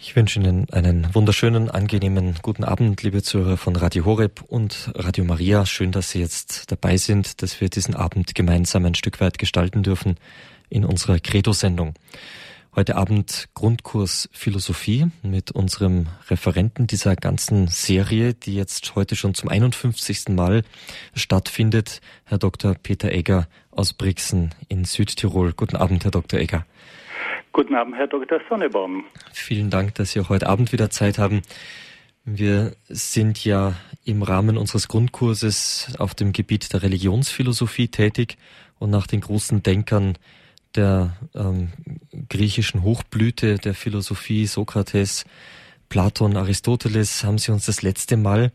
Ich wünsche Ihnen einen wunderschönen, angenehmen guten Abend, liebe Zuhörer von Radio Horeb und Radio Maria. Schön, dass Sie jetzt dabei sind, dass wir diesen Abend gemeinsam ein Stück weit gestalten dürfen in unserer Credo-Sendung. Heute Abend Grundkurs Philosophie mit unserem Referenten dieser ganzen Serie, die jetzt heute schon zum 51. Mal stattfindet, Herr Dr. Peter Egger aus Brixen in Südtirol. Guten Abend, Herr Dr. Egger. Guten Abend, Herr Dr. Sonnebaum. Vielen Dank, dass Sie auch heute Abend wieder Zeit haben. Wir sind ja im Rahmen unseres Grundkurses auf dem Gebiet der Religionsphilosophie tätig und nach den großen Denkern der ähm, griechischen Hochblüte der Philosophie, Sokrates, Platon, Aristoteles, haben Sie uns das letzte Mal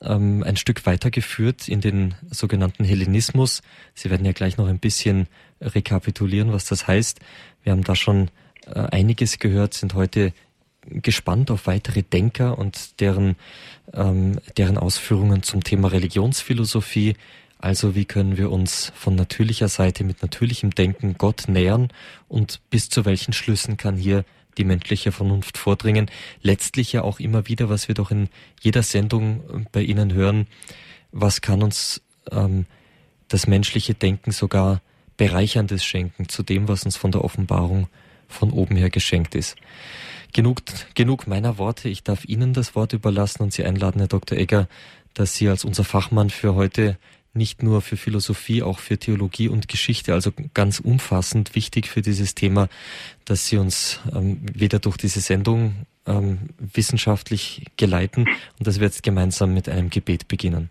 ähm, ein Stück weitergeführt in den sogenannten Hellenismus. Sie werden ja gleich noch ein bisschen rekapitulieren, was das heißt. Wir haben da schon äh, einiges gehört, sind heute gespannt auf weitere Denker und deren, ähm, deren Ausführungen zum Thema Religionsphilosophie. Also wie können wir uns von natürlicher Seite mit natürlichem Denken Gott nähern und bis zu welchen Schlüssen kann hier die menschliche Vernunft vordringen. Letztlich ja auch immer wieder, was wir doch in jeder Sendung äh, bei Ihnen hören, was kann uns ähm, das menschliche Denken sogar Bereicherndes schenken zu dem, was uns von der Offenbarung von oben her geschenkt ist. Genug, genug meiner Worte. Ich darf Ihnen das Wort überlassen und Sie einladen, Herr Dr. Egger, dass Sie als unser Fachmann für heute nicht nur für Philosophie, auch für Theologie und Geschichte, also ganz umfassend wichtig für dieses Thema, dass Sie uns ähm, wieder durch diese Sendung ähm, wissenschaftlich geleiten und dass wir jetzt gemeinsam mit einem Gebet beginnen.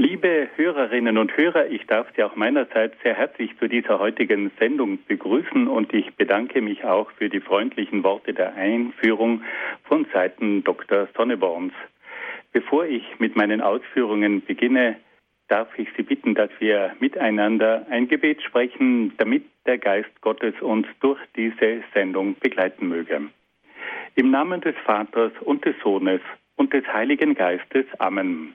Liebe Hörerinnen und Hörer, ich darf Sie auch meinerseits sehr herzlich zu dieser heutigen Sendung begrüßen und ich bedanke mich auch für die freundlichen Worte der Einführung von Seiten Dr. Sonneborns. Bevor ich mit meinen Ausführungen beginne, darf ich Sie bitten, dass wir miteinander ein Gebet sprechen, damit der Geist Gottes uns durch diese Sendung begleiten möge. Im Namen des Vaters und des Sohnes und des Heiligen Geistes. Amen.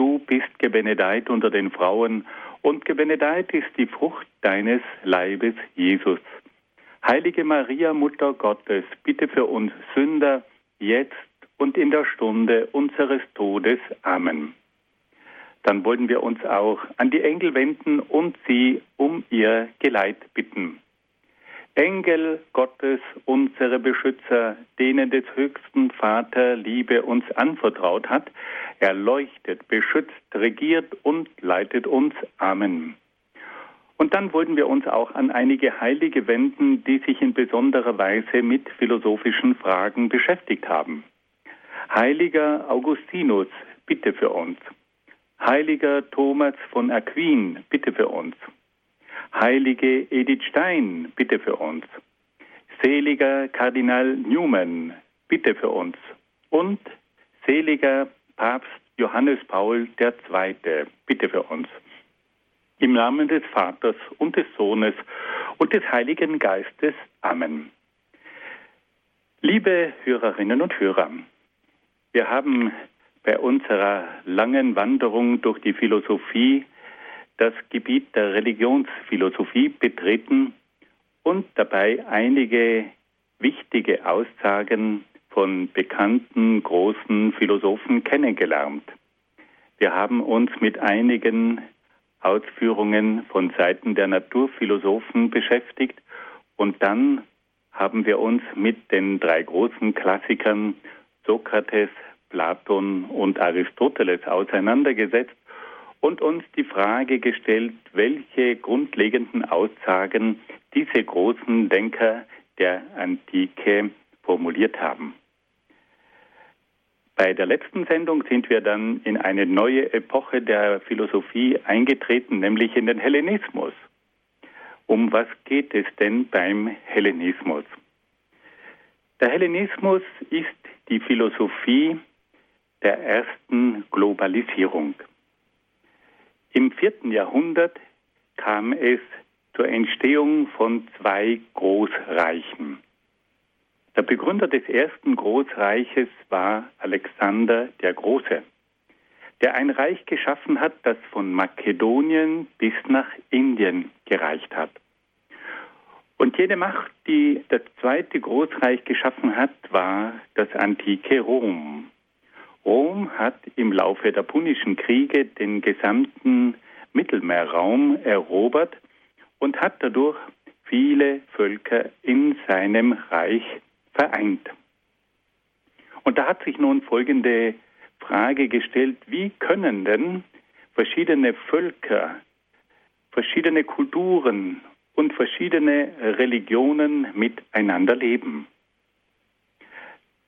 Du bist gebenedeit unter den Frauen und gebenedeit ist die Frucht deines Leibes, Jesus. Heilige Maria, Mutter Gottes, bitte für uns Sünder, jetzt und in der Stunde unseres Todes. Amen. Dann wollen wir uns auch an die Engel wenden und sie um ihr Geleit bitten. Engel Gottes, unsere Beschützer, denen des höchsten Vater Liebe uns anvertraut hat, erleuchtet, beschützt, regiert und leitet uns. Amen. Und dann wollten wir uns auch an einige Heilige wenden, die sich in besonderer Weise mit philosophischen Fragen beschäftigt haben. Heiliger Augustinus, bitte für uns. Heiliger Thomas von Aquin, bitte für uns. Heilige Edith Stein, bitte für uns. Seliger Kardinal Newman, bitte für uns. Und seliger Papst Johannes Paul II, bitte für uns. Im Namen des Vaters und des Sohnes und des Heiligen Geistes. Amen. Liebe Hörerinnen und Hörer, wir haben bei unserer langen Wanderung durch die Philosophie das Gebiet der Religionsphilosophie betreten und dabei einige wichtige Aussagen von bekannten großen Philosophen kennengelernt. Wir haben uns mit einigen Ausführungen von Seiten der Naturphilosophen beschäftigt und dann haben wir uns mit den drei großen Klassikern Sokrates, Platon und Aristoteles auseinandergesetzt und uns die Frage gestellt, welche grundlegenden Aussagen diese großen Denker der Antike formuliert haben. Bei der letzten Sendung sind wir dann in eine neue Epoche der Philosophie eingetreten, nämlich in den Hellenismus. Um was geht es denn beim Hellenismus? Der Hellenismus ist die Philosophie der ersten Globalisierung. Im vierten Jahrhundert kam es zur Entstehung von zwei Großreichen. Der Begründer des ersten Großreiches war Alexander der Große, der ein Reich geschaffen hat, das von Makedonien bis nach Indien gereicht hat. Und jede Macht, die das zweite Großreich geschaffen hat, war das antike Rom. Rom hat im Laufe der Punischen Kriege den gesamten Mittelmeerraum erobert und hat dadurch viele Völker in seinem Reich vereint. Und da hat sich nun folgende Frage gestellt, wie können denn verschiedene Völker, verschiedene Kulturen und verschiedene Religionen miteinander leben?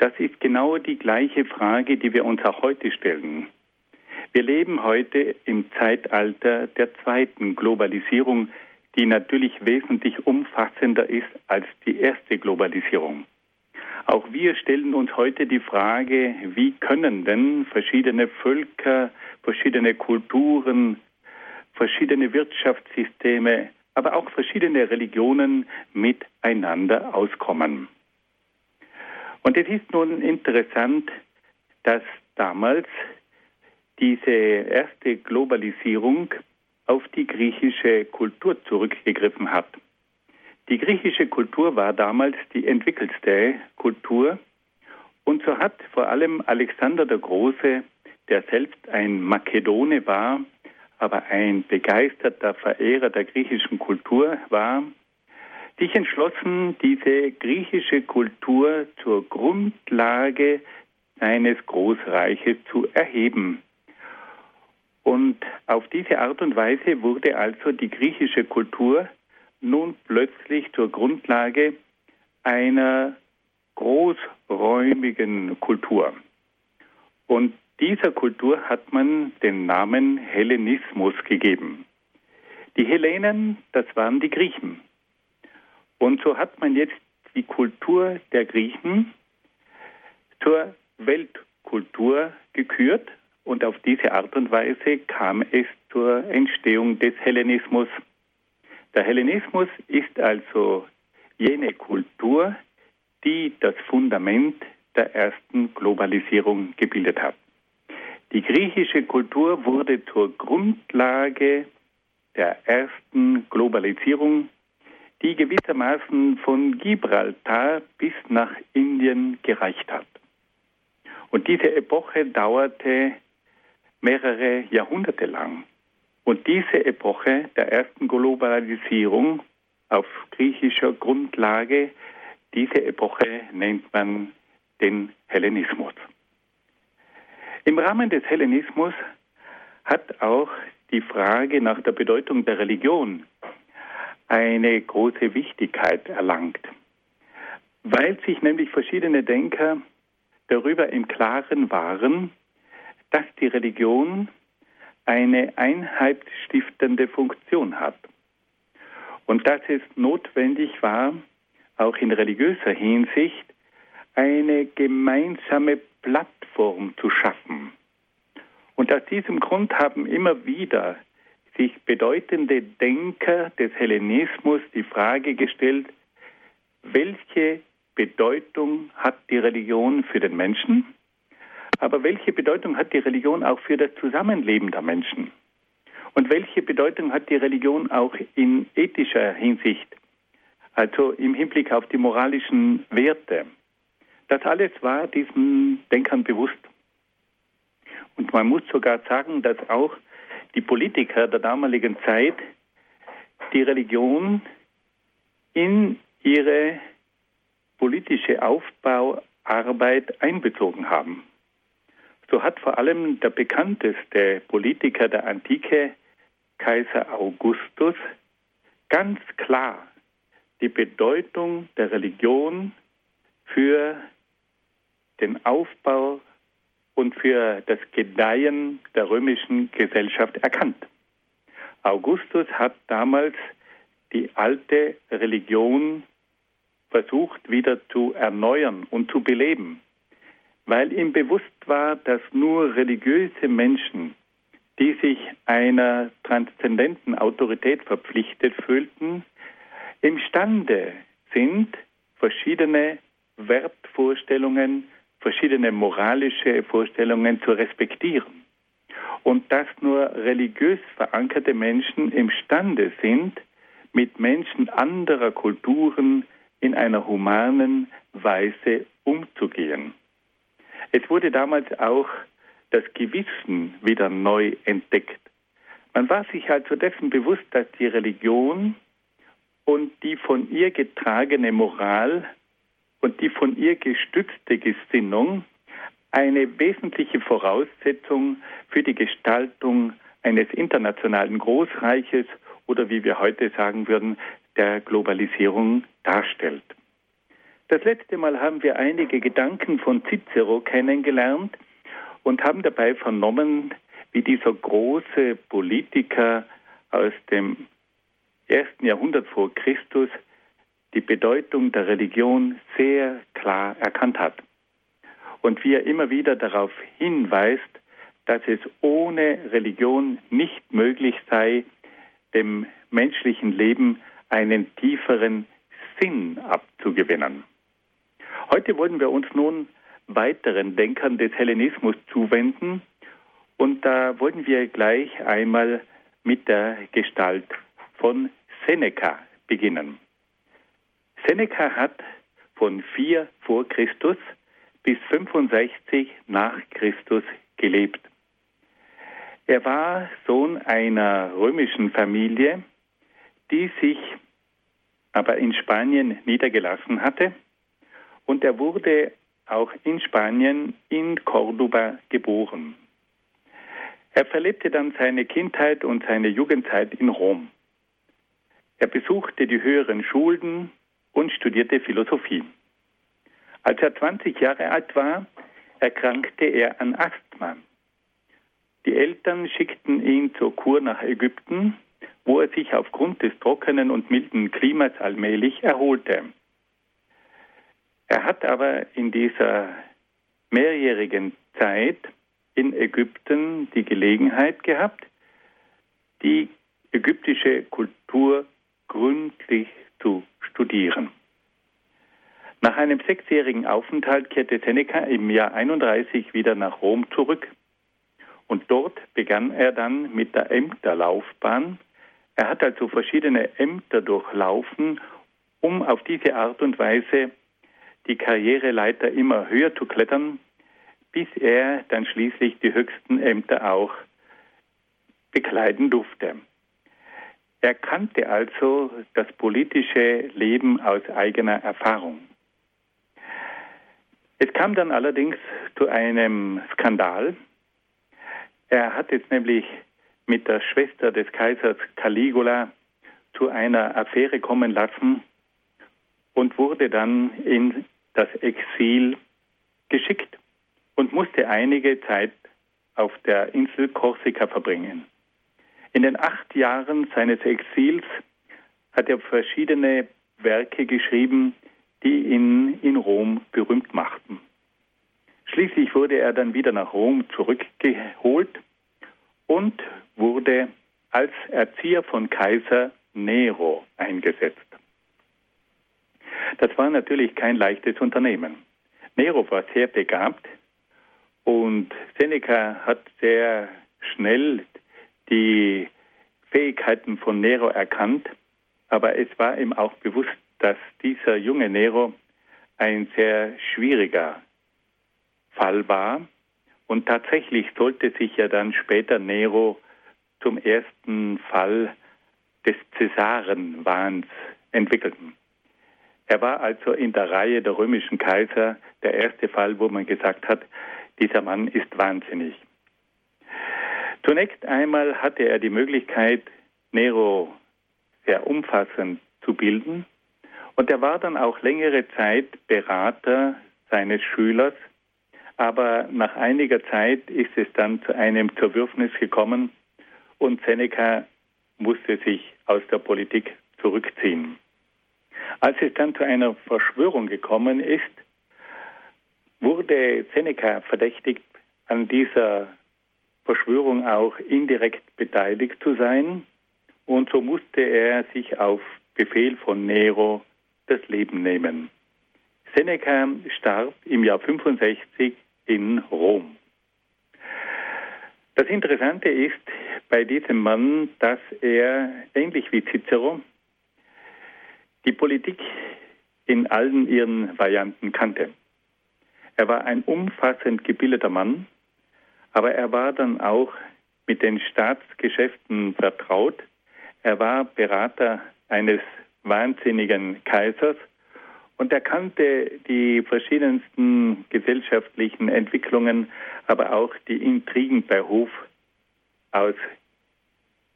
Das ist genau die gleiche Frage, die wir uns auch heute stellen. Wir leben heute im Zeitalter der zweiten Globalisierung, die natürlich wesentlich umfassender ist als die erste Globalisierung. Auch wir stellen uns heute die Frage, wie können denn verschiedene Völker, verschiedene Kulturen, verschiedene Wirtschaftssysteme, aber auch verschiedene Religionen miteinander auskommen. Und es ist nun interessant, dass damals diese erste Globalisierung auf die griechische Kultur zurückgegriffen hat. Die griechische Kultur war damals die entwickelste Kultur und so hat vor allem Alexander der Große, der selbst ein Makedone war, aber ein begeisterter Verehrer der griechischen Kultur war, sich entschlossen, diese griechische Kultur zur Grundlage seines Großreiches zu erheben. Und auf diese Art und Weise wurde also die griechische Kultur nun plötzlich zur Grundlage einer großräumigen Kultur. Und dieser Kultur hat man den Namen Hellenismus gegeben. Die Hellenen, das waren die Griechen. Und so hat man jetzt die Kultur der Griechen zur Weltkultur gekürt und auf diese Art und Weise kam es zur Entstehung des Hellenismus. Der Hellenismus ist also jene Kultur, die das Fundament der ersten Globalisierung gebildet hat. Die griechische Kultur wurde zur Grundlage der ersten Globalisierung, die gewissermaßen von Gibraltar bis nach Indien gereicht hat. Und diese Epoche dauerte mehrere Jahrhunderte lang. Und diese Epoche der ersten Globalisierung auf griechischer Grundlage, diese Epoche nennt man den Hellenismus. Im Rahmen des Hellenismus hat auch die Frage nach der Bedeutung der Religion eine große Wichtigkeit erlangt, weil sich nämlich verschiedene Denker darüber im Klaren waren, dass die Religion eine einheitsstiftende Funktion hat und dass es notwendig war, auch in religiöser Hinsicht eine gemeinsame Plattform zu schaffen. Und aus diesem Grund haben immer wieder sich bedeutende Denker des Hellenismus die Frage gestellt, welche Bedeutung hat die Religion für den Menschen aber welche Bedeutung hat die Religion auch für das Zusammenleben der Menschen? Und welche Bedeutung hat die Religion auch in ethischer Hinsicht, also im Hinblick auf die moralischen Werte? Das alles war diesen Denkern bewusst. Und man muss sogar sagen, dass auch die Politiker der damaligen Zeit die Religion in ihre politische Aufbauarbeit einbezogen haben. So hat vor allem der bekannteste Politiker der Antike, Kaiser Augustus, ganz klar die Bedeutung der Religion für den Aufbau und für das Gedeihen der römischen Gesellschaft erkannt. Augustus hat damals die alte Religion versucht wieder zu erneuern und zu beleben weil ihm bewusst war, dass nur religiöse Menschen, die sich einer transzendenten Autorität verpflichtet fühlten, imstande sind, verschiedene Wertvorstellungen, verschiedene moralische Vorstellungen zu respektieren. Und dass nur religiös verankerte Menschen imstande sind, mit Menschen anderer Kulturen in einer humanen Weise umzugehen. Es wurde damals auch das Gewissen wieder neu entdeckt. Man war sich also dessen bewusst, dass die Religion und die von ihr getragene Moral und die von ihr gestützte Gesinnung eine wesentliche Voraussetzung für die Gestaltung eines internationalen Großreiches oder wie wir heute sagen würden, der Globalisierung darstellt. Das letzte Mal haben wir einige Gedanken von Cicero kennengelernt und haben dabei vernommen, wie dieser große Politiker aus dem ersten Jahrhundert vor Christus die Bedeutung der Religion sehr klar erkannt hat. Und wie er immer wieder darauf hinweist, dass es ohne Religion nicht möglich sei, dem menschlichen Leben einen tieferen Sinn abzugewinnen. Heute wollen wir uns nun weiteren Denkern des Hellenismus zuwenden und da wollen wir gleich einmal mit der Gestalt von Seneca beginnen. Seneca hat von 4 vor Christus bis 65 nach Christus gelebt. Er war Sohn einer römischen Familie, die sich aber in Spanien niedergelassen hatte und er wurde auch in Spanien in Cordoba geboren. Er verlebte dann seine Kindheit und seine Jugendzeit in Rom. Er besuchte die höheren Schulen und studierte Philosophie. Als er 20 Jahre alt war, erkrankte er an Asthma. Die Eltern schickten ihn zur Kur nach Ägypten, wo er sich aufgrund des trockenen und milden Klimas allmählich erholte. Er hat aber in dieser mehrjährigen Zeit in Ägypten die Gelegenheit gehabt, die ägyptische Kultur gründlich zu studieren. Nach einem sechsjährigen Aufenthalt kehrte Seneca im Jahr 31 wieder nach Rom zurück und dort begann er dann mit der Ämterlaufbahn. Er hat also verschiedene Ämter durchlaufen, um auf diese Art und Weise die Karriereleiter immer höher zu klettern, bis er dann schließlich die höchsten Ämter auch bekleiden durfte. Er kannte also das politische Leben aus eigener Erfahrung. Es kam dann allerdings zu einem Skandal. Er hat jetzt nämlich mit der Schwester des Kaisers Caligula zu einer Affäre kommen lassen und wurde dann in das Exil geschickt und musste einige Zeit auf der Insel Korsika verbringen. In den acht Jahren seines Exils hat er verschiedene Werke geschrieben, die ihn in Rom berühmt machten. Schließlich wurde er dann wieder nach Rom zurückgeholt und wurde als Erzieher von Kaiser Nero eingesetzt. Das war natürlich kein leichtes Unternehmen. Nero war sehr begabt und Seneca hat sehr schnell die Fähigkeiten von Nero erkannt, aber es war ihm auch bewusst, dass dieser junge Nero ein sehr schwieriger Fall war und tatsächlich sollte sich ja dann später Nero zum ersten Fall des Cäsarenwahns entwickeln. Er war also in der Reihe der römischen Kaiser der erste Fall, wo man gesagt hat, dieser Mann ist wahnsinnig. Zunächst einmal hatte er die Möglichkeit, Nero sehr umfassend zu bilden und er war dann auch längere Zeit Berater seines Schülers, aber nach einiger Zeit ist es dann zu einem Zerwürfnis gekommen und Seneca musste sich aus der Politik zurückziehen. Als es dann zu einer Verschwörung gekommen ist, wurde Seneca verdächtigt, an dieser Verschwörung auch indirekt beteiligt zu sein. Und so musste er sich auf Befehl von Nero das Leben nehmen. Seneca starb im Jahr 65 in Rom. Das Interessante ist bei diesem Mann, dass er, ähnlich wie Cicero, die Politik in allen ihren Varianten kannte. Er war ein umfassend gebildeter Mann, aber er war dann auch mit den Staatsgeschäften vertraut. Er war Berater eines wahnsinnigen Kaisers und er kannte die verschiedensten gesellschaftlichen Entwicklungen, aber auch die Intrigen bei Hof aus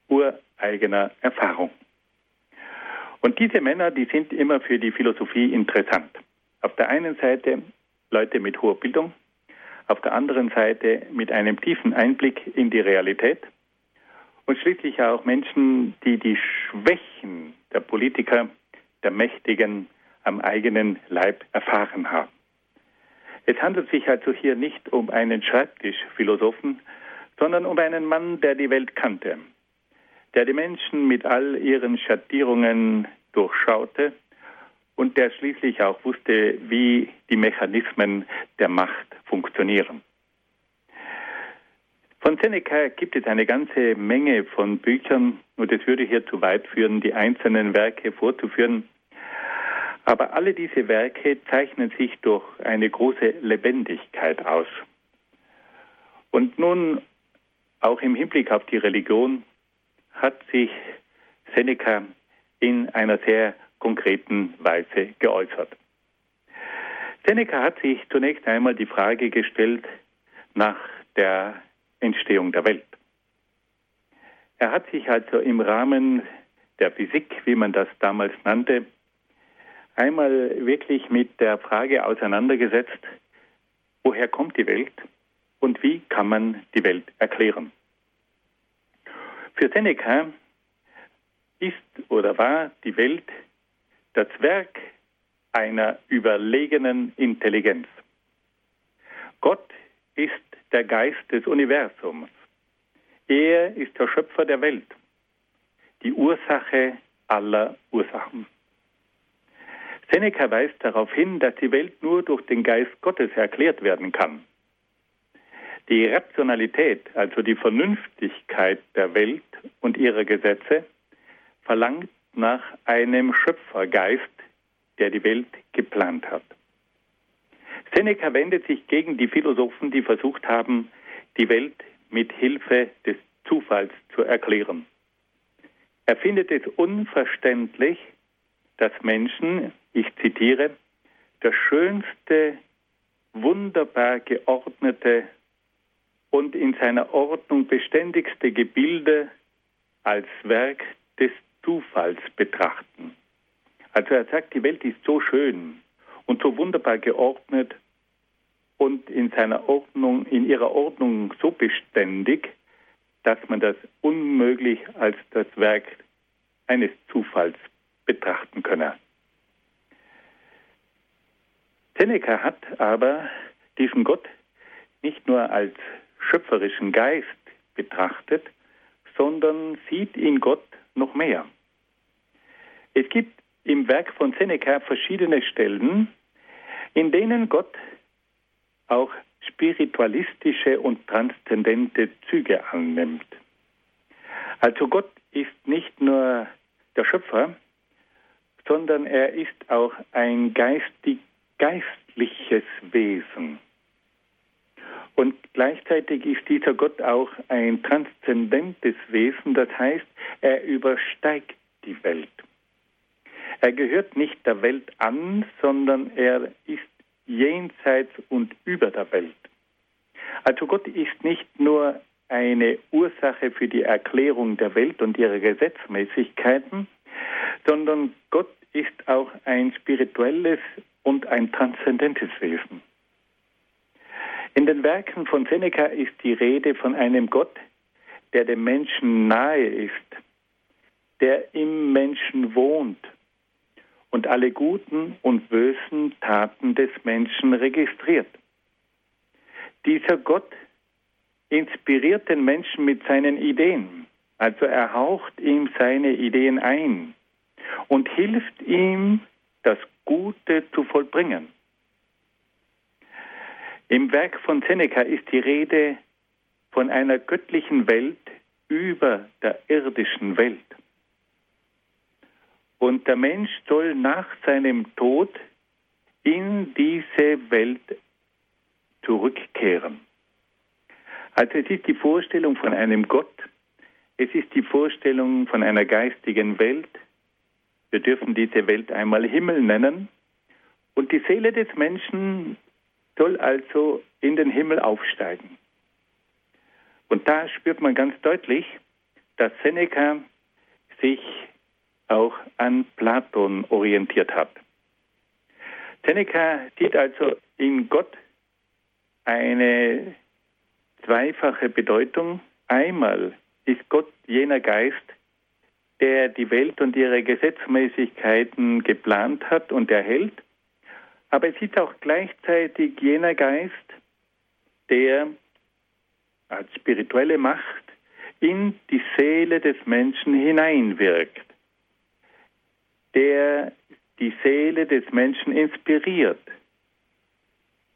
ureigener Erfahrung. Und diese Männer, die sind immer für die Philosophie interessant. Auf der einen Seite Leute mit hoher Bildung, auf der anderen Seite mit einem tiefen Einblick in die Realität und schließlich auch Menschen, die die Schwächen der Politiker, der Mächtigen am eigenen Leib erfahren haben. Es handelt sich also hier nicht um einen Schreibtischphilosophen, sondern um einen Mann, der die Welt kannte, der die Menschen mit all ihren Schattierungen durchschaute und der schließlich auch wusste, wie die Mechanismen der Macht funktionieren. Von Seneca gibt es eine ganze Menge von Büchern und es würde hier zu weit führen, die einzelnen Werke vorzuführen. Aber alle diese Werke zeichnen sich durch eine große Lebendigkeit aus. Und nun, auch im Hinblick auf die Religion, hat sich Seneca in einer sehr konkreten Weise geäußert. Seneca hat sich zunächst einmal die Frage gestellt nach der Entstehung der Welt. Er hat sich also im Rahmen der Physik, wie man das damals nannte, einmal wirklich mit der Frage auseinandergesetzt, woher kommt die Welt und wie kann man die Welt erklären. Für Seneca ist oder war die Welt das Werk einer überlegenen Intelligenz. Gott ist der Geist des Universums. Er ist der Schöpfer der Welt, die Ursache aller Ursachen. Seneca weist darauf hin, dass die Welt nur durch den Geist Gottes erklärt werden kann. Die Rationalität, also die Vernünftigkeit der Welt und ihrer Gesetze, verlangt nach einem Schöpfergeist, der die Welt geplant hat. Seneca wendet sich gegen die Philosophen, die versucht haben, die Welt mit Hilfe des Zufalls zu erklären. Er findet es unverständlich, dass Menschen, ich zitiere, das schönste, wunderbar geordnete und in seiner Ordnung beständigste Gebilde als Werk des Zufalls betrachten. Also er sagt, die Welt ist so schön und so wunderbar geordnet und in seiner Ordnung, in ihrer Ordnung so beständig, dass man das unmöglich als das Werk eines Zufalls betrachten könne. Seneca hat aber diesen Gott nicht nur als schöpferischen Geist betrachtet, sondern sieht in Gott noch mehr. Es gibt im Werk von Seneca verschiedene Stellen, in denen Gott auch spiritualistische und transzendente Züge annimmt. Also Gott ist nicht nur der Schöpfer, sondern er ist auch ein geistig, geistliches Wesen. Und gleichzeitig ist dieser Gott auch ein transzendentes Wesen, das heißt, er übersteigt die Welt. Er gehört nicht der Welt an, sondern er ist jenseits und über der Welt. Also Gott ist nicht nur eine Ursache für die Erklärung der Welt und ihrer Gesetzmäßigkeiten, sondern Gott ist auch ein spirituelles und ein transzendentes Wesen. In den Werken von Seneca ist die Rede von einem Gott, der dem Menschen nahe ist, der im Menschen wohnt und alle guten und bösen Taten des Menschen registriert. dieser Gott inspiriert den Menschen mit seinen Ideen. Also er haucht ihm seine Ideen ein und hilft ihm, das Gute zu vollbringen. Im Werk von Seneca ist die Rede von einer göttlichen Welt über der irdischen Welt. Und der Mensch soll nach seinem Tod in diese Welt zurückkehren. Also es ist die Vorstellung von einem Gott, es ist die Vorstellung von einer geistigen Welt. Wir dürfen diese Welt einmal Himmel nennen. Und die Seele des Menschen soll also in den Himmel aufsteigen. Und da spürt man ganz deutlich, dass Seneca sich auch an Platon orientiert hat. Seneca sieht also in Gott eine zweifache Bedeutung. Einmal ist Gott jener Geist, der die Welt und ihre Gesetzmäßigkeiten geplant hat und erhält, aber es ist auch gleichzeitig jener Geist, der als spirituelle Macht in die Seele des Menschen hineinwirkt, der die Seele des Menschen inspiriert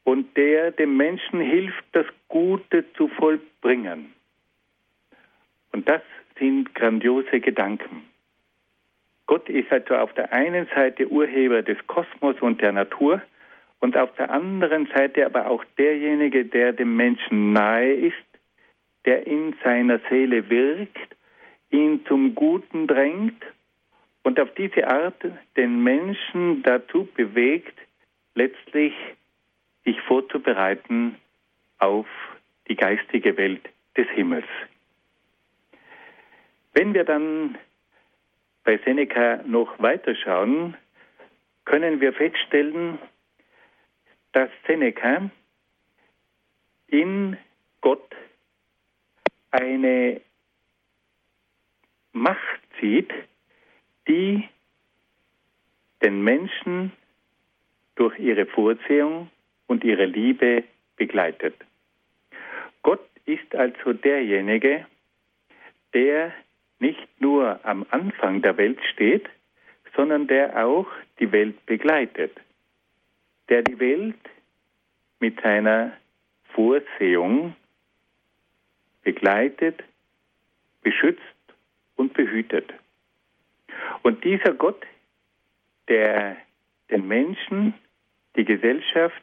und der dem Menschen hilft, das Gute zu vollbringen. Und das sind grandiose Gedanken. Gott ist also auf der einen Seite Urheber des Kosmos und der Natur und auf der anderen Seite aber auch derjenige, der dem Menschen nahe ist, der in seiner Seele wirkt, ihn zum Guten drängt und auf diese Art den Menschen dazu bewegt, letztlich sich vorzubereiten auf die geistige Welt des Himmels. Wenn wir dann bei Seneca noch weiterschauen, können wir feststellen, dass Seneca in Gott eine Macht sieht, die den Menschen durch ihre Vorsehung und ihre Liebe begleitet. Gott ist also derjenige, der nicht nur am Anfang der Welt steht, sondern der auch die Welt begleitet, der die Welt mit seiner Vorsehung begleitet, beschützt und behütet. Und dieser Gott, der den Menschen, die Gesellschaft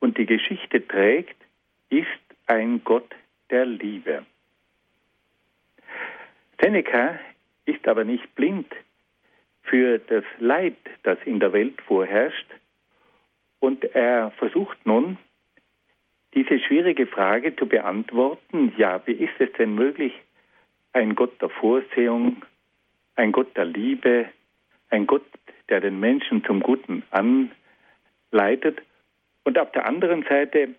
und die Geschichte trägt, ist ein Gott der Liebe. Seneca ist aber nicht blind für das Leid, das in der Welt vorherrscht, und er versucht nun, diese schwierige Frage zu beantworten, ja, wie ist es denn möglich, ein Gott der Vorsehung, ein Gott der Liebe, ein Gott, der den Menschen zum Guten anleitet und auf der anderen Seite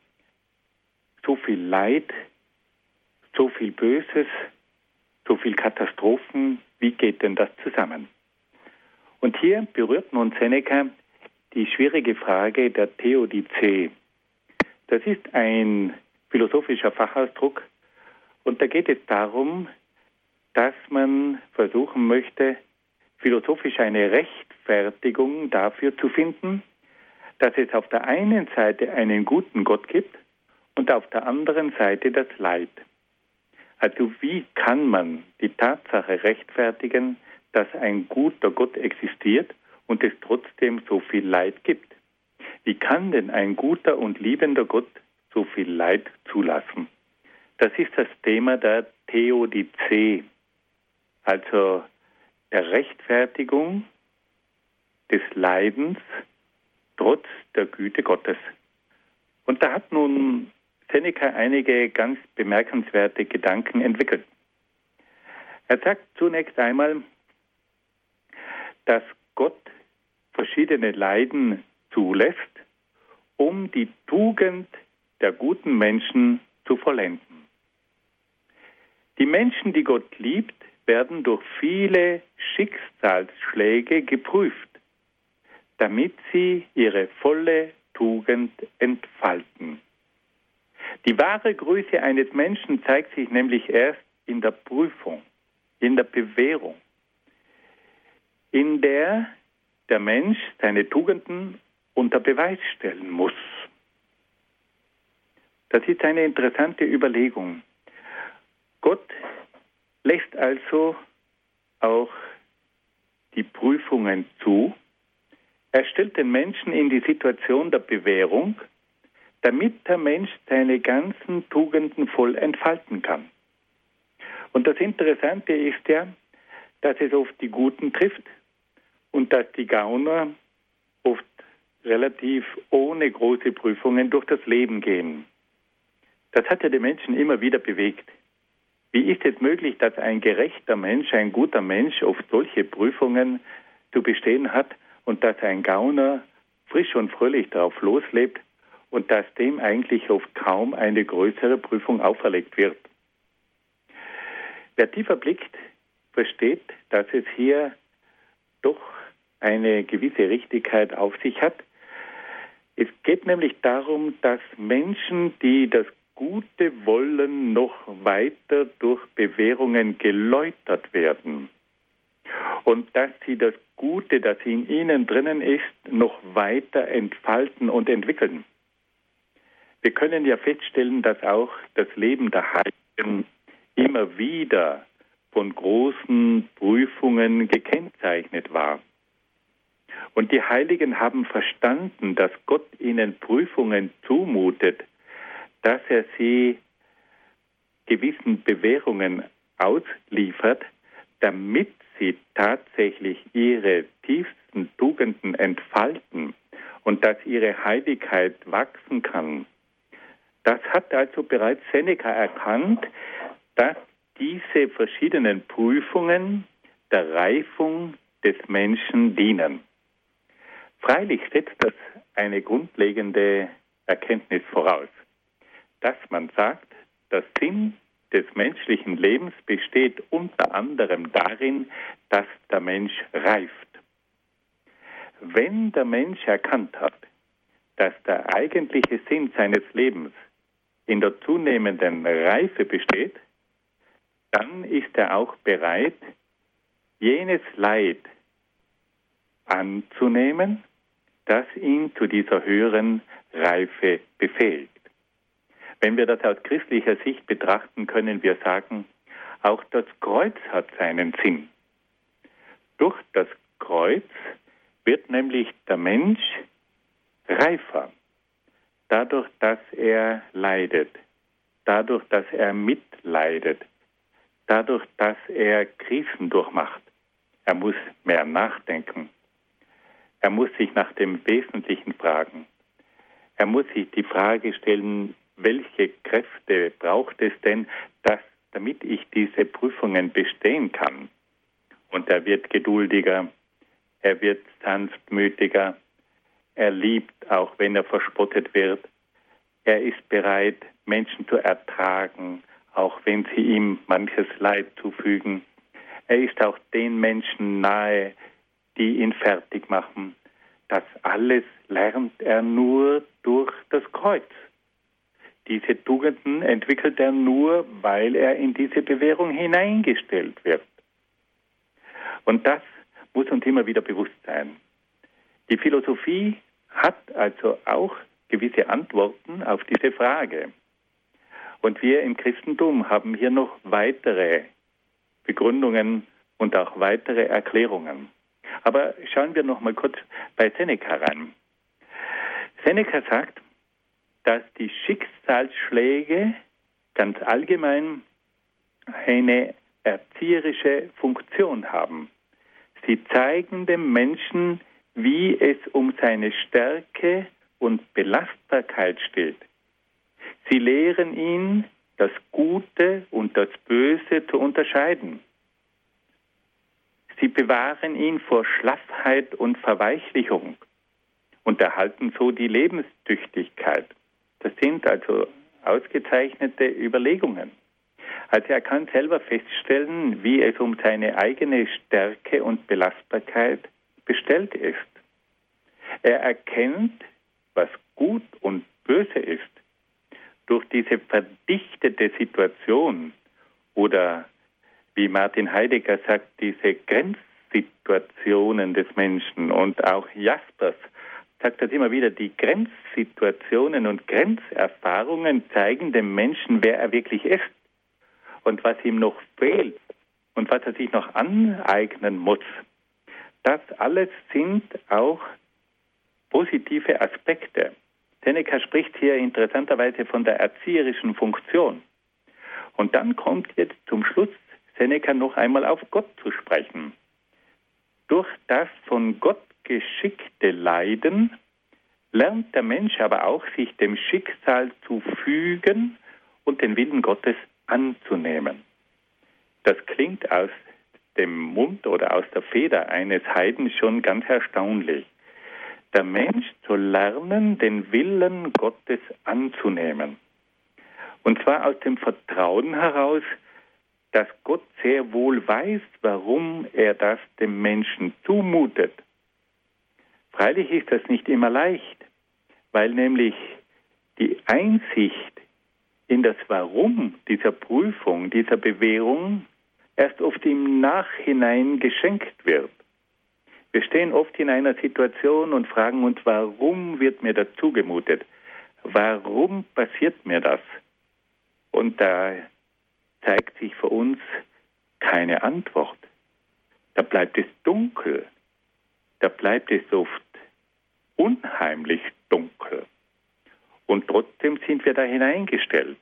so viel Leid, so viel Böses, so viel Katastrophen, wie geht denn das zusammen? Und hier berührt nun Seneca die schwierige Frage der Theodizee. Das ist ein philosophischer Fachausdruck und da geht es darum, dass man versuchen möchte, philosophisch eine Rechtfertigung dafür zu finden, dass es auf der einen Seite einen guten Gott gibt und auf der anderen Seite das Leid. Also wie kann man die Tatsache rechtfertigen, dass ein guter Gott existiert und es trotzdem so viel Leid gibt? Wie kann denn ein guter und liebender Gott so viel Leid zulassen? Das ist das Thema der Theodizee, also der Rechtfertigung des Leidens trotz der Güte Gottes. Und da hat nun Seneca einige ganz bemerkenswerte Gedanken entwickelt. Er sagt zunächst einmal, dass Gott verschiedene Leiden zulässt, um die Tugend der guten Menschen zu vollenden. Die Menschen, die Gott liebt, werden durch viele Schicksalsschläge geprüft, damit sie ihre volle Tugend entfalten. Die wahre Größe eines Menschen zeigt sich nämlich erst in der Prüfung, in der Bewährung, in der der Mensch seine Tugenden unter Beweis stellen muss. Das ist eine interessante Überlegung. Gott lässt also auch die Prüfungen zu. Er stellt den Menschen in die Situation der Bewährung, damit der Mensch seine ganzen Tugenden voll entfalten kann. Und das Interessante ist ja, dass es oft die Guten trifft und dass die Gauner oft relativ ohne große Prüfungen durch das Leben gehen. Das hat ja die Menschen immer wieder bewegt. Wie ist es möglich, dass ein gerechter Mensch, ein guter Mensch oft solche Prüfungen zu bestehen hat und dass ein Gauner frisch und fröhlich darauf loslebt und dass dem eigentlich oft kaum eine größere Prüfung auferlegt wird? Wer tiefer blickt, versteht, dass es hier doch eine gewisse Richtigkeit auf sich hat. Es geht nämlich darum, dass Menschen, die das Gute wollen, noch weiter durch Bewährungen geläutert werden. Und dass sie das Gute, das in ihnen drinnen ist, noch weiter entfalten und entwickeln. Wir können ja feststellen, dass auch das Leben der Heiligen immer wieder von großen Prüfungen gekennzeichnet war. Und die Heiligen haben verstanden, dass Gott ihnen Prüfungen zumutet, dass er sie gewissen Bewährungen ausliefert, damit sie tatsächlich ihre tiefsten Tugenden entfalten und dass ihre Heiligkeit wachsen kann. Das hat also bereits Seneca erkannt, dass diese verschiedenen Prüfungen der Reifung des Menschen dienen. Freilich setzt das eine grundlegende Erkenntnis voraus, dass man sagt, der Sinn des menschlichen Lebens besteht unter anderem darin, dass der Mensch reift. Wenn der Mensch erkannt hat, dass der eigentliche Sinn seines Lebens in der zunehmenden Reife besteht, dann ist er auch bereit, jenes Leid anzunehmen, das ihn zu dieser höheren Reife befähigt. Wenn wir das aus christlicher Sicht betrachten, können wir sagen, auch das Kreuz hat seinen Sinn. Durch das Kreuz wird nämlich der Mensch reifer, dadurch, dass er leidet, dadurch, dass er mitleidet, dadurch, dass er Krisen durchmacht. Er muss mehr nachdenken. Er muss sich nach dem Wesentlichen fragen. Er muss sich die Frage stellen, welche Kräfte braucht es denn, dass, damit ich diese Prüfungen bestehen kann? Und er wird geduldiger, er wird sanftmütiger, er liebt, auch wenn er verspottet wird. Er ist bereit, Menschen zu ertragen, auch wenn sie ihm manches Leid zufügen. Er ist auch den Menschen nahe, die ihn fertig machen. Das alles lernt er nur durch das Kreuz. Diese Tugenden entwickelt er nur, weil er in diese Bewährung hineingestellt wird. Und das muss uns immer wieder bewusst sein. Die Philosophie hat also auch gewisse Antworten auf diese Frage. Und wir im Christentum haben hier noch weitere Begründungen und auch weitere Erklärungen. Aber schauen wir noch mal kurz bei Seneca rein. Seneca sagt, dass die Schicksalsschläge ganz allgemein eine erzieherische Funktion haben. Sie zeigen dem Menschen, wie es um seine Stärke und Belastbarkeit steht. Sie lehren ihn, das Gute und das Böse zu unterscheiden. Sie bewahren ihn vor Schlaffheit und Verweichlichung und erhalten so die Lebenstüchtigkeit. Das sind also ausgezeichnete Überlegungen. Also er kann selber feststellen, wie es um seine eigene Stärke und Belastbarkeit bestellt ist. Er erkennt, was gut und böse ist. durch diese verdichtete Situation oder wie Martin Heidegger sagt, diese Grenzsituationen des Menschen und auch Jaspers sagt das immer wieder, die Grenzsituationen und Grenzerfahrungen zeigen dem Menschen, wer er wirklich ist und was ihm noch fehlt und was er sich noch aneignen muss. Das alles sind auch positive Aspekte. Seneca spricht hier interessanterweise von der erzieherischen Funktion. Und dann kommt jetzt zum Schluss Seneca noch einmal auf Gott zu sprechen. Durch das von Gott geschickte Leiden lernt der Mensch aber auch, sich dem Schicksal zu fügen und den Willen Gottes anzunehmen. Das klingt aus dem Mund oder aus der Feder eines Heiden schon ganz erstaunlich. Der Mensch zu lernen, den Willen Gottes anzunehmen. Und zwar aus dem Vertrauen heraus, dass Gott sehr wohl weiß, warum er das dem Menschen zumutet. Freilich ist das nicht immer leicht, weil nämlich die Einsicht in das Warum dieser Prüfung, dieser Bewährung erst oft im Nachhinein geschenkt wird. Wir stehen oft in einer Situation und fragen uns, warum wird mir das zugemutet? Warum passiert mir das? Und da zeigt sich für uns keine Antwort. Da bleibt es dunkel. Da bleibt es oft unheimlich dunkel. Und trotzdem sind wir da hineingestellt.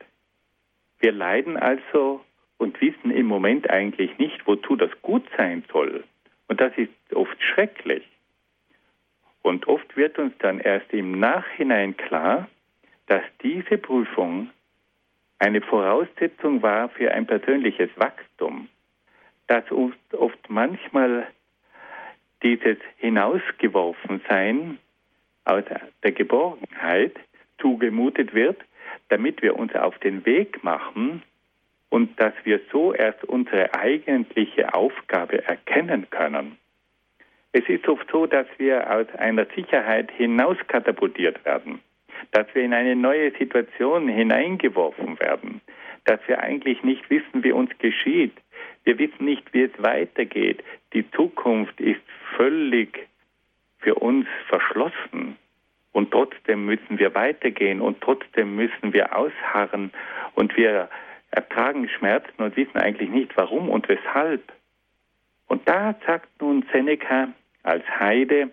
Wir leiden also und wissen im Moment eigentlich nicht, wozu das gut sein soll. Und das ist oft schrecklich. Und oft wird uns dann erst im Nachhinein klar, dass diese Prüfung eine Voraussetzung war für ein persönliches Wachstum, dass oft, oft manchmal dieses Hinausgeworfensein aus der Geborgenheit zugemutet wird, damit wir uns auf den Weg machen und dass wir so erst unsere eigentliche Aufgabe erkennen können. Es ist oft so, dass wir aus einer Sicherheit hinauskatapultiert werden, dass wir in eine neue Situation hineingeworfen werden, dass wir eigentlich nicht wissen, wie uns geschieht. Wir wissen nicht, wie es weitergeht. Die Zukunft ist völlig für uns verschlossen. Und trotzdem müssen wir weitergehen und trotzdem müssen wir ausharren und wir ertragen Schmerzen und wissen eigentlich nicht warum und weshalb. Und da sagt nun Seneca als Heide,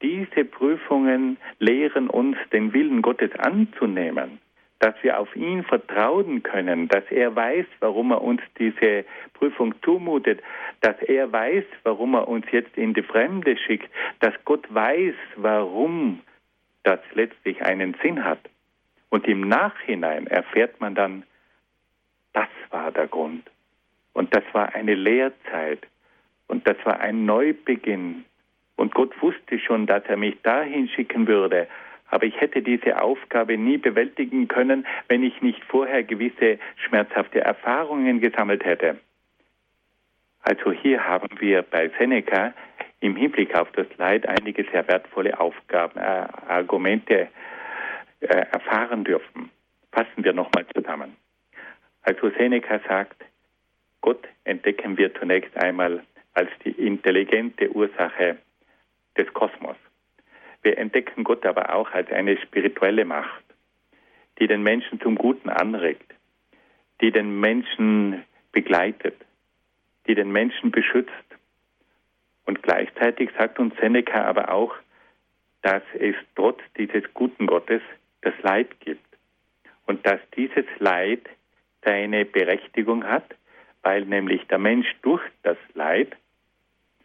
diese Prüfungen lehren uns, den Willen Gottes anzunehmen, dass wir auf ihn vertrauen können, dass er weiß, warum er uns diese Prüfung zumutet, dass er weiß, warum er uns jetzt in die Fremde schickt, dass Gott weiß, warum das letztlich einen Sinn hat. Und im Nachhinein erfährt man dann, das war der Grund. Und das war eine Lehrzeit. Und das war ein Neubeginn. Und Gott wusste schon, dass er mich dahin schicken würde. Aber ich hätte diese Aufgabe nie bewältigen können, wenn ich nicht vorher gewisse schmerzhafte Erfahrungen gesammelt hätte. Also hier haben wir bei Seneca im Hinblick auf das Leid einige sehr wertvolle Aufgaben, äh, Argumente äh, erfahren dürfen. Fassen wir nochmal zusammen. Also Seneca sagt, Gott entdecken wir zunächst einmal als die intelligente Ursache des Kosmos. Wir entdecken Gott aber auch als eine spirituelle Macht, die den Menschen zum Guten anregt, die den Menschen begleitet, die den Menschen beschützt. Und gleichzeitig sagt uns Seneca aber auch, dass es trotz dieses guten Gottes das Leid gibt und dass dieses Leid seine Berechtigung hat, weil nämlich der Mensch durch das Leid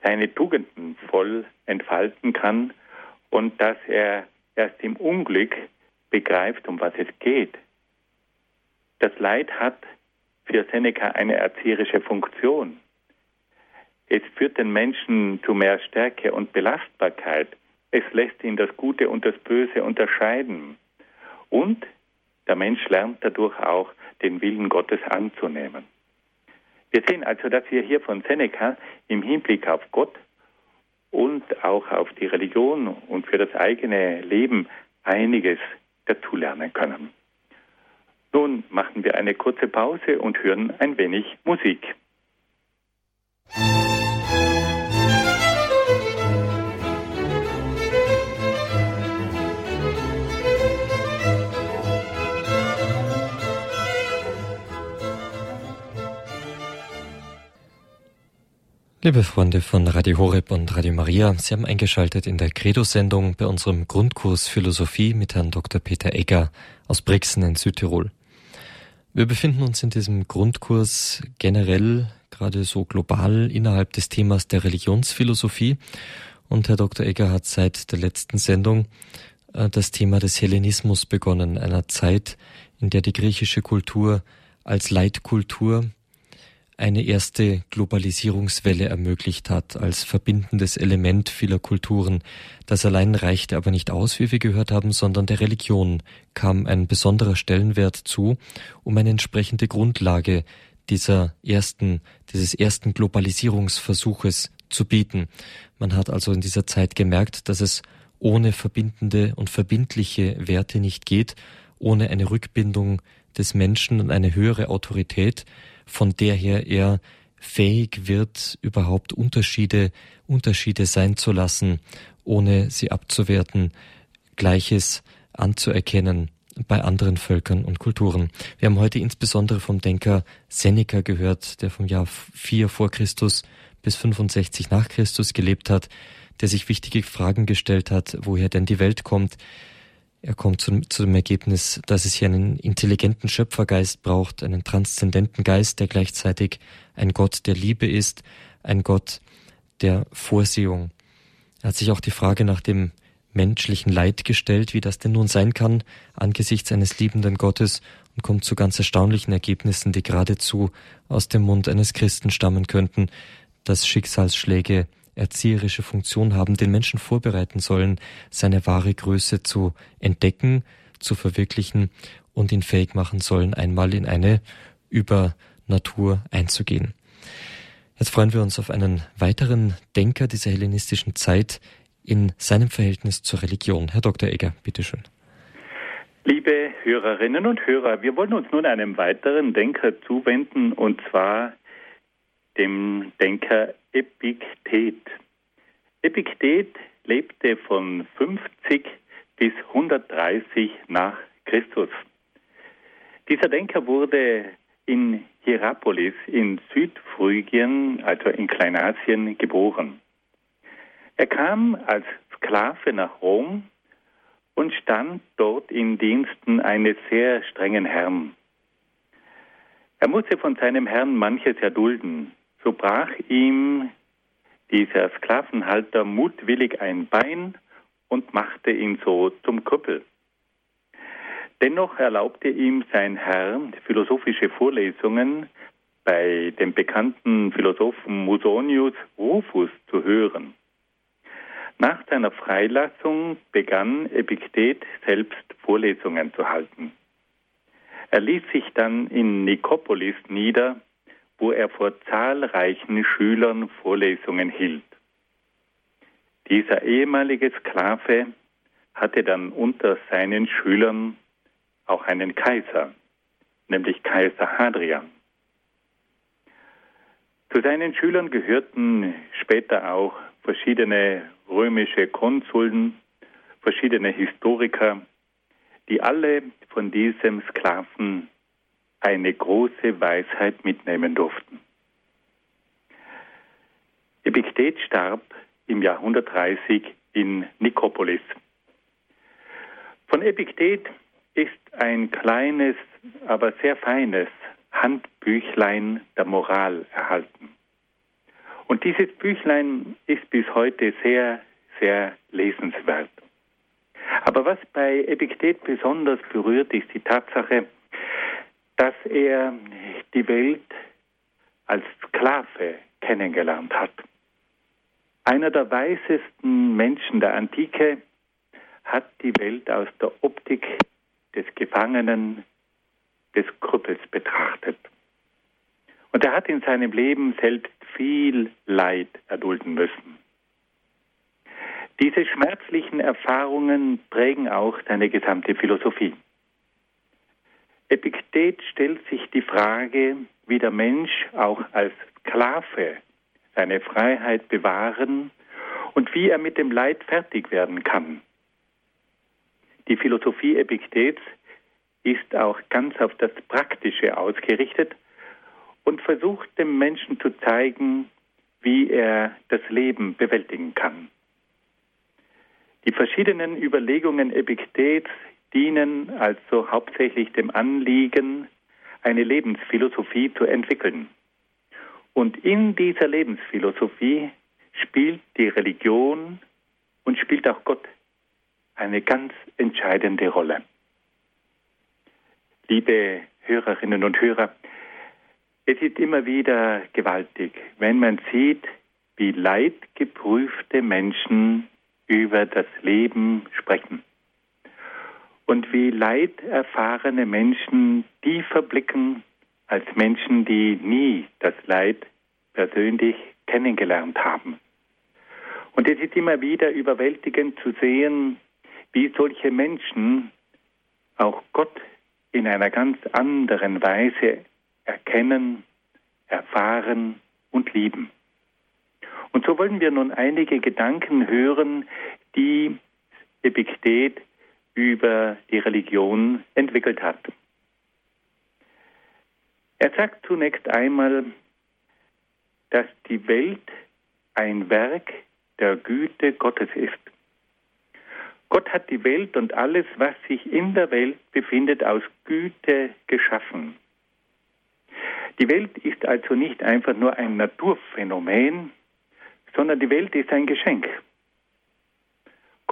seine Tugenden voll entfalten kann und dass er erst im Unglück begreift, um was es geht. Das Leid hat für Seneca eine erzieherische Funktion. Es führt den Menschen zu mehr Stärke und Belastbarkeit. Es lässt ihn das Gute und das Böse unterscheiden. Und der Mensch lernt dadurch auch, den Willen Gottes anzunehmen. Wir sehen also, dass wir hier von Seneca im Hinblick auf Gott und auch auf die Religion und für das eigene Leben einiges dazulernen können. Nun machen wir eine kurze Pause und hören ein wenig Musik. Liebe Freunde von Radio Horeb und Radio Maria, Sie haben eingeschaltet in der Credo-Sendung bei unserem Grundkurs Philosophie mit Herrn Dr. Peter Egger aus Brixen in Südtirol. Wir befinden uns in diesem Grundkurs generell gerade so global innerhalb des Themas der Religionsphilosophie und Herr Dr. Egger hat seit der letzten Sendung äh, das Thema des Hellenismus begonnen, einer Zeit, in der die griechische Kultur als Leitkultur eine erste Globalisierungswelle ermöglicht hat als verbindendes Element vieler Kulturen. Das allein reichte aber nicht aus, wie wir gehört haben, sondern der Religion kam ein besonderer Stellenwert zu, um eine entsprechende Grundlage dieser ersten, dieses ersten Globalisierungsversuches zu bieten. Man hat also in dieser Zeit gemerkt, dass es ohne verbindende und verbindliche Werte nicht geht, ohne eine Rückbindung des Menschen und eine höhere Autorität, von der her er fähig wird, überhaupt Unterschiede, Unterschiede sein zu lassen, ohne sie abzuwerten, Gleiches anzuerkennen bei anderen Völkern und Kulturen. Wir haben heute insbesondere vom Denker Seneca gehört, der vom Jahr 4 vor Christus bis 65 nach Christus gelebt hat, der sich wichtige Fragen gestellt hat, woher denn die Welt kommt, er kommt zu, zu, dem Ergebnis, dass es hier einen intelligenten Schöpfergeist braucht, einen transzendenten Geist, der gleichzeitig ein Gott der Liebe ist, ein Gott der Vorsehung. Er hat sich auch die Frage nach dem menschlichen Leid gestellt, wie das denn nun sein kann angesichts eines liebenden Gottes und kommt zu ganz erstaunlichen Ergebnissen, die geradezu aus dem Mund eines Christen stammen könnten, dass Schicksalsschläge erzieherische Funktion haben, den Menschen vorbereiten sollen, seine wahre Größe zu entdecken, zu verwirklichen und ihn fähig machen sollen, einmal in eine Übernatur einzugehen. Jetzt freuen wir uns auf einen weiteren Denker dieser hellenistischen Zeit in seinem Verhältnis zur Religion. Herr Dr. Egger, bitteschön. Liebe Hörerinnen und Hörer, wir wollen uns nun einem weiteren Denker zuwenden, und zwar dem Denker Epiktet. Epiktet lebte von 50 bis 130 nach Christus. Dieser Denker wurde in Hierapolis in Südphrygien, also in Kleinasien, geboren. Er kam als Sklave nach Rom und stand dort in Diensten eines sehr strengen Herrn. Er musste von seinem Herrn manches erdulden, so brach ihm dieser Sklavenhalter mutwillig ein Bein und machte ihn so zum Krüppel. Dennoch erlaubte ihm sein Herr philosophische Vorlesungen bei dem bekannten Philosophen Musonius Rufus zu hören. Nach seiner Freilassung begann Epiktet selbst Vorlesungen zu halten. Er ließ sich dann in Nikopolis nieder wo er vor zahlreichen Schülern Vorlesungen hielt. Dieser ehemalige Sklave hatte dann unter seinen Schülern auch einen Kaiser, nämlich Kaiser Hadrian. Zu seinen Schülern gehörten später auch verschiedene römische Konsuln, verschiedene Historiker, die alle von diesem Sklaven eine große Weisheit mitnehmen durften. Epiktet starb im Jahr 130 in Nikopolis. Von Epiktet ist ein kleines, aber sehr feines Handbüchlein der Moral erhalten. Und dieses Büchlein ist bis heute sehr, sehr lesenswert. Aber was bei Epiktet besonders berührt, ist die Tatsache, dass er die Welt als Sklave kennengelernt hat. Einer der weisesten Menschen der Antike hat die Welt aus der Optik des Gefangenen, des Krüppels betrachtet. Und er hat in seinem Leben selbst viel Leid erdulden müssen. Diese schmerzlichen Erfahrungen prägen auch seine gesamte Philosophie. Epiktet stellt sich die Frage, wie der Mensch auch als Sklave seine Freiheit bewahren und wie er mit dem Leid fertig werden kann. Die Philosophie Epiktets ist auch ganz auf das Praktische ausgerichtet und versucht dem Menschen zu zeigen, wie er das Leben bewältigen kann. Die verschiedenen Überlegungen Epiktets dienen also hauptsächlich dem Anliegen, eine Lebensphilosophie zu entwickeln. Und in dieser Lebensphilosophie spielt die Religion und spielt auch Gott eine ganz entscheidende Rolle. Liebe Hörerinnen und Hörer, es ist immer wieder gewaltig, wenn man sieht, wie leidgeprüfte Menschen über das Leben sprechen und wie leiderfahrene Menschen tiefer blicken als Menschen, die nie das Leid persönlich kennengelernt haben. Und es ist immer wieder überwältigend zu sehen, wie solche Menschen auch Gott in einer ganz anderen Weise erkennen, erfahren und lieben. Und so wollen wir nun einige Gedanken hören, die Epiktet über die Religion entwickelt hat. Er sagt zunächst einmal, dass die Welt ein Werk der Güte Gottes ist. Gott hat die Welt und alles, was sich in der Welt befindet, aus Güte geschaffen. Die Welt ist also nicht einfach nur ein Naturphänomen, sondern die Welt ist ein Geschenk.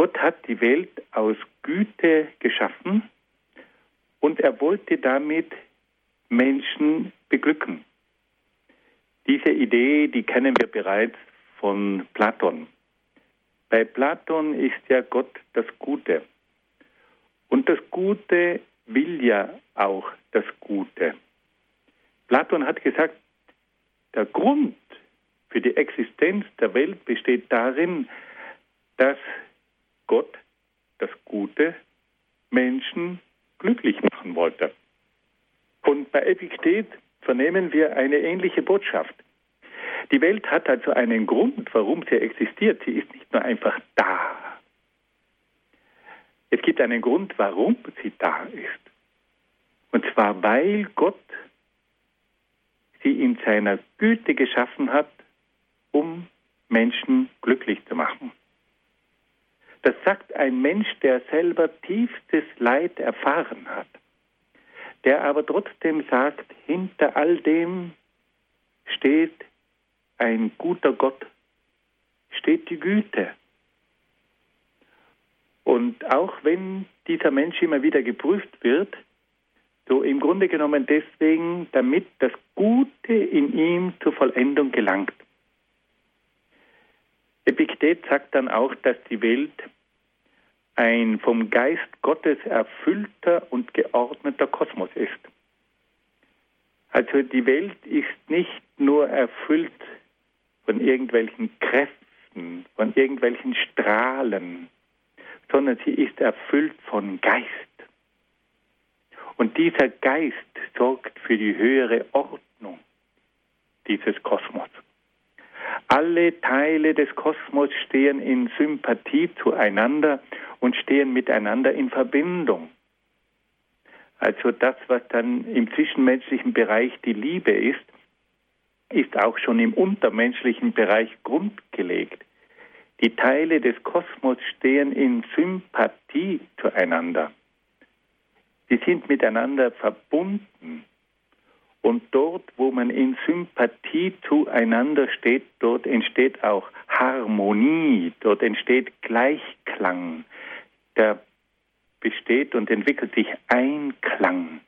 Gott hat die Welt aus Güte geschaffen und er wollte damit Menschen beglücken. Diese Idee, die kennen wir bereits von Platon. Bei Platon ist ja Gott das Gute. Und das Gute will ja auch das Gute. Platon hat gesagt, der Grund für die Existenz der Welt besteht darin, dass Gott das Gute Menschen glücklich machen wollte. Und bei Epiktet vernehmen wir eine ähnliche Botschaft. Die Welt hat also einen Grund, warum sie existiert. Sie ist nicht nur einfach da. Es gibt einen Grund, warum sie da ist. Und zwar, weil Gott sie in seiner Güte geschaffen hat, um Menschen glücklich zu machen. Das sagt ein Mensch, der selber tiefstes Leid erfahren hat, der aber trotzdem sagt, hinter all dem steht ein guter Gott, steht die Güte. Und auch wenn dieser Mensch immer wieder geprüft wird, so im Grunde genommen deswegen, damit das Gute in ihm zur Vollendung gelangt. Epiktet sagt dann auch, dass die Welt ein vom Geist Gottes erfüllter und geordneter Kosmos ist. Also die Welt ist nicht nur erfüllt von irgendwelchen Kräften, von irgendwelchen Strahlen, sondern sie ist erfüllt von Geist. Und dieser Geist sorgt für die höhere Ordnung dieses Kosmos. Alle Teile des Kosmos stehen in Sympathie zueinander und stehen miteinander in Verbindung. Also das, was dann im zwischenmenschlichen Bereich die Liebe ist, ist auch schon im untermenschlichen Bereich grundgelegt. Die Teile des Kosmos stehen in Sympathie zueinander. Sie sind miteinander verbunden. Und dort, wo man in Sympathie zueinander steht, dort entsteht auch Harmonie, dort entsteht Gleichklang, da besteht und entwickelt sich Einklang.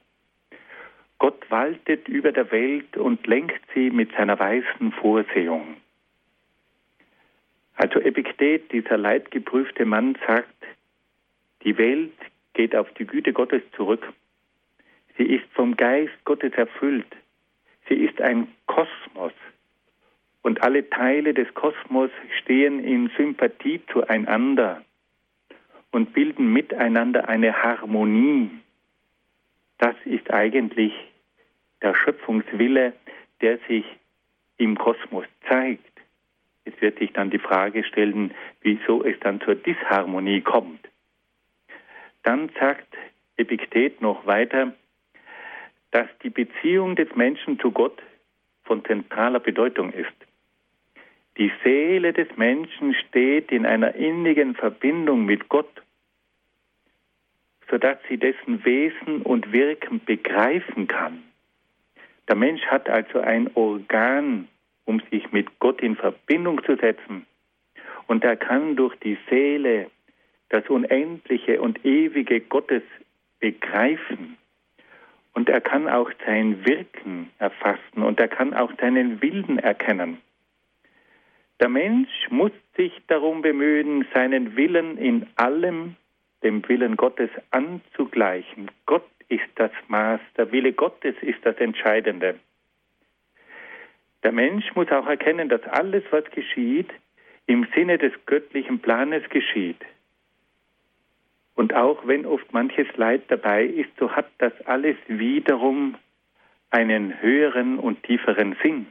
Gott waltet über der Welt und lenkt sie mit seiner weißen Vorsehung. Also Epiktet, dieser leidgeprüfte Mann, sagt, die Welt geht auf die Güte Gottes zurück. Sie ist vom Geist Gottes erfüllt. Sie ist ein Kosmos. Und alle Teile des Kosmos stehen in Sympathie zueinander und bilden miteinander eine Harmonie. Das ist eigentlich der Schöpfungswille, der sich im Kosmos zeigt. Es wird sich dann die Frage stellen, wieso es dann zur Disharmonie kommt. Dann sagt Epiktet noch weiter, dass die Beziehung des Menschen zu Gott von zentraler Bedeutung ist. Die Seele des Menschen steht in einer innigen Verbindung mit Gott, sodass sie dessen Wesen und Wirken begreifen kann. Der Mensch hat also ein Organ, um sich mit Gott in Verbindung zu setzen. Und er kann durch die Seele das unendliche und ewige Gottes begreifen. Und er kann auch sein Wirken erfassen und er kann auch seinen Willen erkennen. Der Mensch muss sich darum bemühen, seinen Willen in allem dem Willen Gottes anzugleichen. Gott ist das Maß, der Wille Gottes ist das Entscheidende. Der Mensch muss auch erkennen, dass alles, was geschieht, im Sinne des göttlichen Planes geschieht. Und auch wenn oft manches Leid dabei ist, so hat das alles wiederum einen höheren und tieferen Sinn.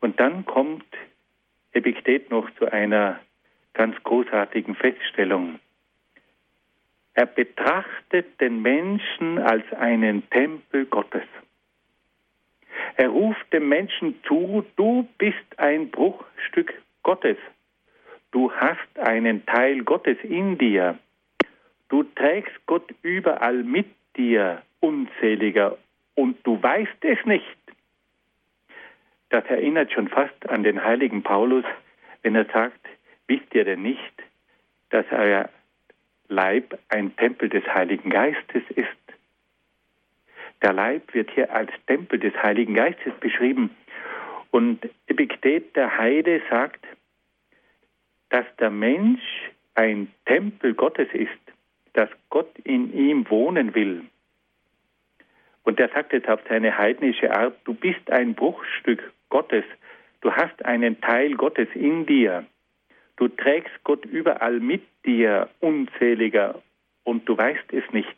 Und dann kommt Epiktet noch zu einer ganz großartigen Feststellung. Er betrachtet den Menschen als einen Tempel Gottes. Er ruft dem Menschen zu, du bist ein Bruchstück Gottes. Du hast einen Teil Gottes in dir. Du trägst Gott überall mit dir, unzähliger, und du weißt es nicht. Das erinnert schon fast an den heiligen Paulus, wenn er sagt, wisst ihr denn nicht, dass euer Leib ein Tempel des Heiligen Geistes ist? Der Leib wird hier als Tempel des Heiligen Geistes beschrieben. Und Epiktet der Heide sagt, dass der Mensch ein Tempel Gottes ist, dass Gott in ihm wohnen will. Und er sagt jetzt auf seine heidnische Art, du bist ein Bruchstück Gottes, du hast einen Teil Gottes in dir, du trägst Gott überall mit dir, unzähliger, und du weißt es nicht.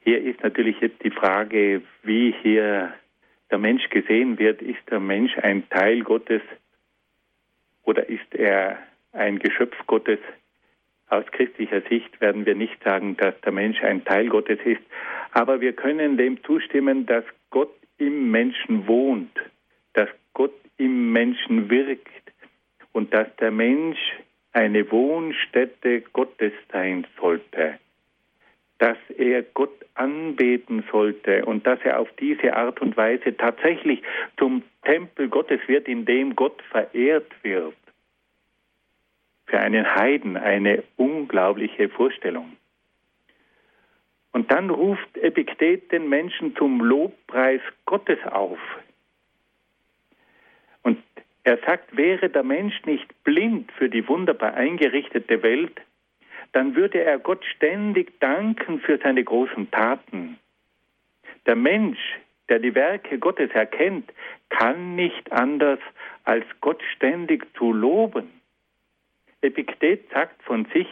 Hier ist natürlich jetzt die Frage, wie hier der Mensch gesehen wird. Ist der Mensch ein Teil Gottes oder ist er ein Geschöpf Gottes? Aus christlicher Sicht werden wir nicht sagen, dass der Mensch ein Teil Gottes ist, aber wir können dem zustimmen, dass Gott im Menschen wohnt, dass Gott im Menschen wirkt und dass der Mensch eine Wohnstätte Gottes sein sollte, dass er Gott anbeten sollte und dass er auf diese Art und Weise tatsächlich zum Tempel Gottes wird, in dem Gott verehrt wird. Für einen Heiden eine unglaubliche Vorstellung. Und dann ruft Epiktet den Menschen zum Lobpreis Gottes auf. Und er sagt, wäre der Mensch nicht blind für die wunderbar eingerichtete Welt, dann würde er Gott ständig danken für seine großen Taten. Der Mensch, der die Werke Gottes erkennt, kann nicht anders, als Gott ständig zu loben. Epiktet sagt von sich,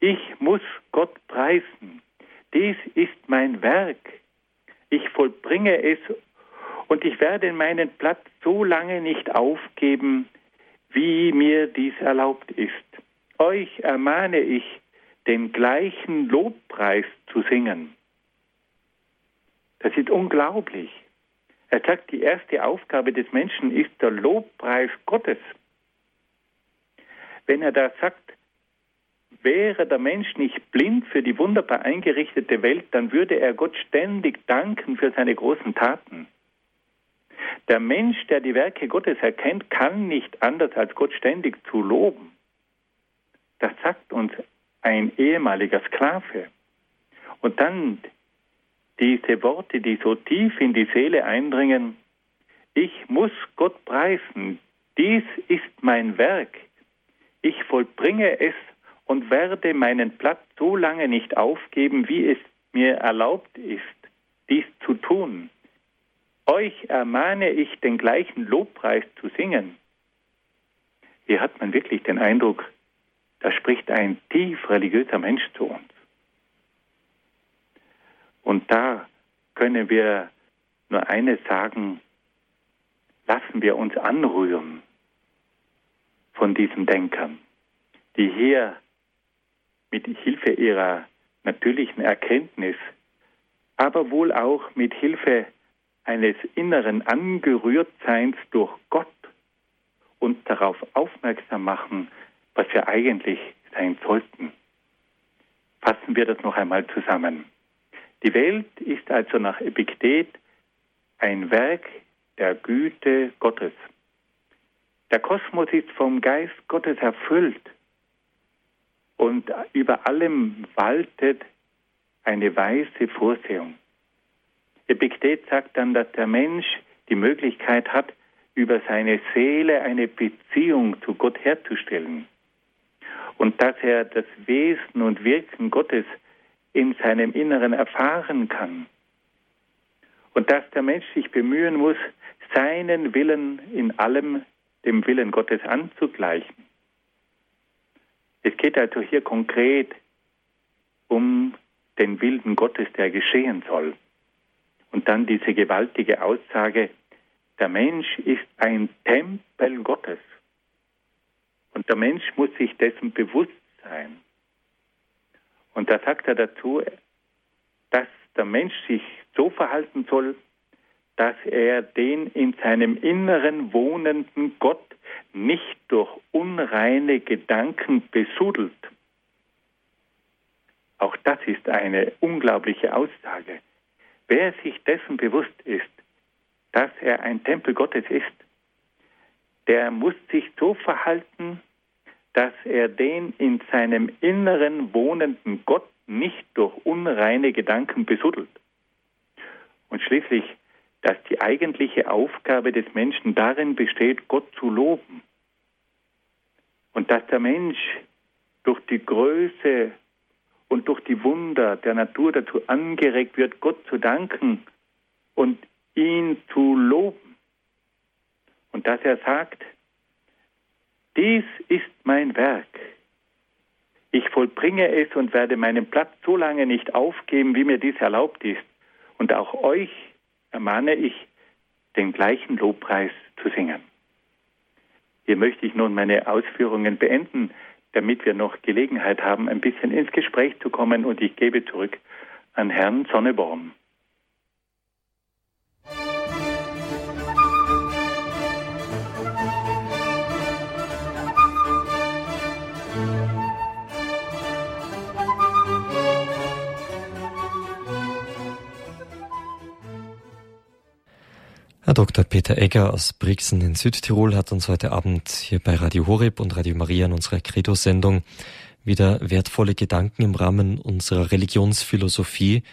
ich muss Gott preisen. Dies ist mein Werk. Ich vollbringe es und ich werde meinen Platz so lange nicht aufgeben, wie mir dies erlaubt ist. Euch ermahne ich, den gleichen Lobpreis zu singen. Das ist unglaublich. Er sagt, die erste Aufgabe des Menschen ist der Lobpreis Gottes. Wenn er da sagt, wäre der Mensch nicht blind für die wunderbar eingerichtete Welt, dann würde er Gott ständig danken für seine großen Taten. Der Mensch, der die Werke Gottes erkennt, kann nicht anders als Gott ständig zu loben. Das sagt uns ein ehemaliger Sklave. Und dann diese Worte, die so tief in die Seele eindringen, ich muss Gott preisen, dies ist mein Werk, ich vollbringe es und werde meinen Platz so lange nicht aufgeben, wie es mir erlaubt ist, dies zu tun. Euch ermahne ich, den gleichen Lobpreis zu singen. Hier hat man wirklich den Eindruck, da spricht ein tief religiöser Mensch zu uns. Und da können wir nur eines sagen, lassen wir uns anrühren von diesen Denkern, die hier mit Hilfe ihrer natürlichen Erkenntnis, aber wohl auch mit Hilfe eines inneren Angerührtseins durch Gott uns darauf aufmerksam machen, was wir eigentlich sein sollten. Fassen wir das noch einmal zusammen. Die Welt ist also nach Epiktet ein Werk der Güte Gottes. Der Kosmos ist vom Geist Gottes erfüllt und über allem waltet eine weise Vorsehung. Epiktet sagt dann, dass der Mensch die Möglichkeit hat, über seine Seele eine Beziehung zu Gott herzustellen und dass er das Wesen und Wirken Gottes in seinem Inneren erfahren kann und dass der Mensch sich bemühen muss, seinen Willen in allem dem Willen Gottes anzugleichen. Es geht also hier konkret um den Willen Gottes, der geschehen soll. Und dann diese gewaltige Aussage, der Mensch ist ein Tempel Gottes. Und der Mensch muss sich dessen bewusst sein. Und da sagt er dazu, dass der Mensch sich so verhalten soll, dass er den in seinem Inneren wohnenden Gott nicht durch unreine Gedanken besudelt. Auch das ist eine unglaubliche Aussage. Wer sich dessen bewusst ist, dass er ein Tempel Gottes ist, der muss sich so verhalten, dass er den in seinem Inneren wohnenden Gott nicht durch unreine Gedanken besuddelt. Und schließlich, dass die eigentliche Aufgabe des Menschen darin besteht, Gott zu loben. Und dass der Mensch durch die Größe und durch die Wunder der Natur dazu angeregt wird, Gott zu danken und ihn zu loben. Und dass er sagt, dies ist mein Werk. Ich vollbringe es und werde meinen Platz so lange nicht aufgeben, wie mir dies erlaubt ist. Und auch euch ermahne ich, den gleichen Lobpreis zu singen. Hier möchte ich nun meine Ausführungen beenden, damit wir noch Gelegenheit haben, ein bisschen ins Gespräch zu kommen und ich gebe zurück an Herrn Sonneborn. Dr. Peter Egger aus Brixen in Südtirol hat uns heute Abend hier bei Radio Horeb und Radio Maria in unserer Credo-Sendung wieder wertvolle Gedanken im Rahmen unserer Religionsphilosophie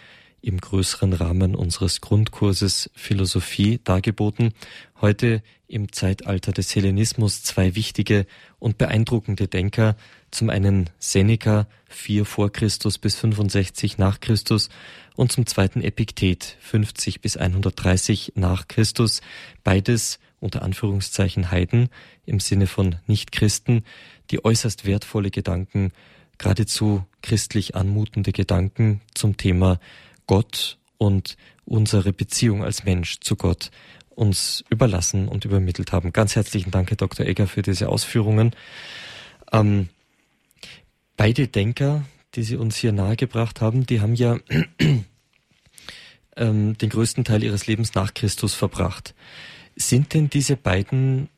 im größeren Rahmen unseres Grundkurses Philosophie dargeboten. Heute im Zeitalter des Hellenismus zwei wichtige und beeindruckende Denker. Zum einen Seneca, 4 vor Christus bis 65 nach Christus und zum zweiten Epiktet, 50 bis 130 nach Christus. Beides unter Anführungszeichen Heiden im Sinne von Nichtchristen, die äußerst wertvolle Gedanken, geradezu christlich anmutende Gedanken zum Thema Gott und unsere Beziehung als Mensch zu Gott uns überlassen und übermittelt haben. Ganz herzlichen Dank, Herr Dr. Egger, für diese Ausführungen. Ähm, beide Denker, die Sie uns hier nahegebracht haben, die haben ja ähm, den größten Teil ihres Lebens nach Christus verbracht. Sind denn diese beiden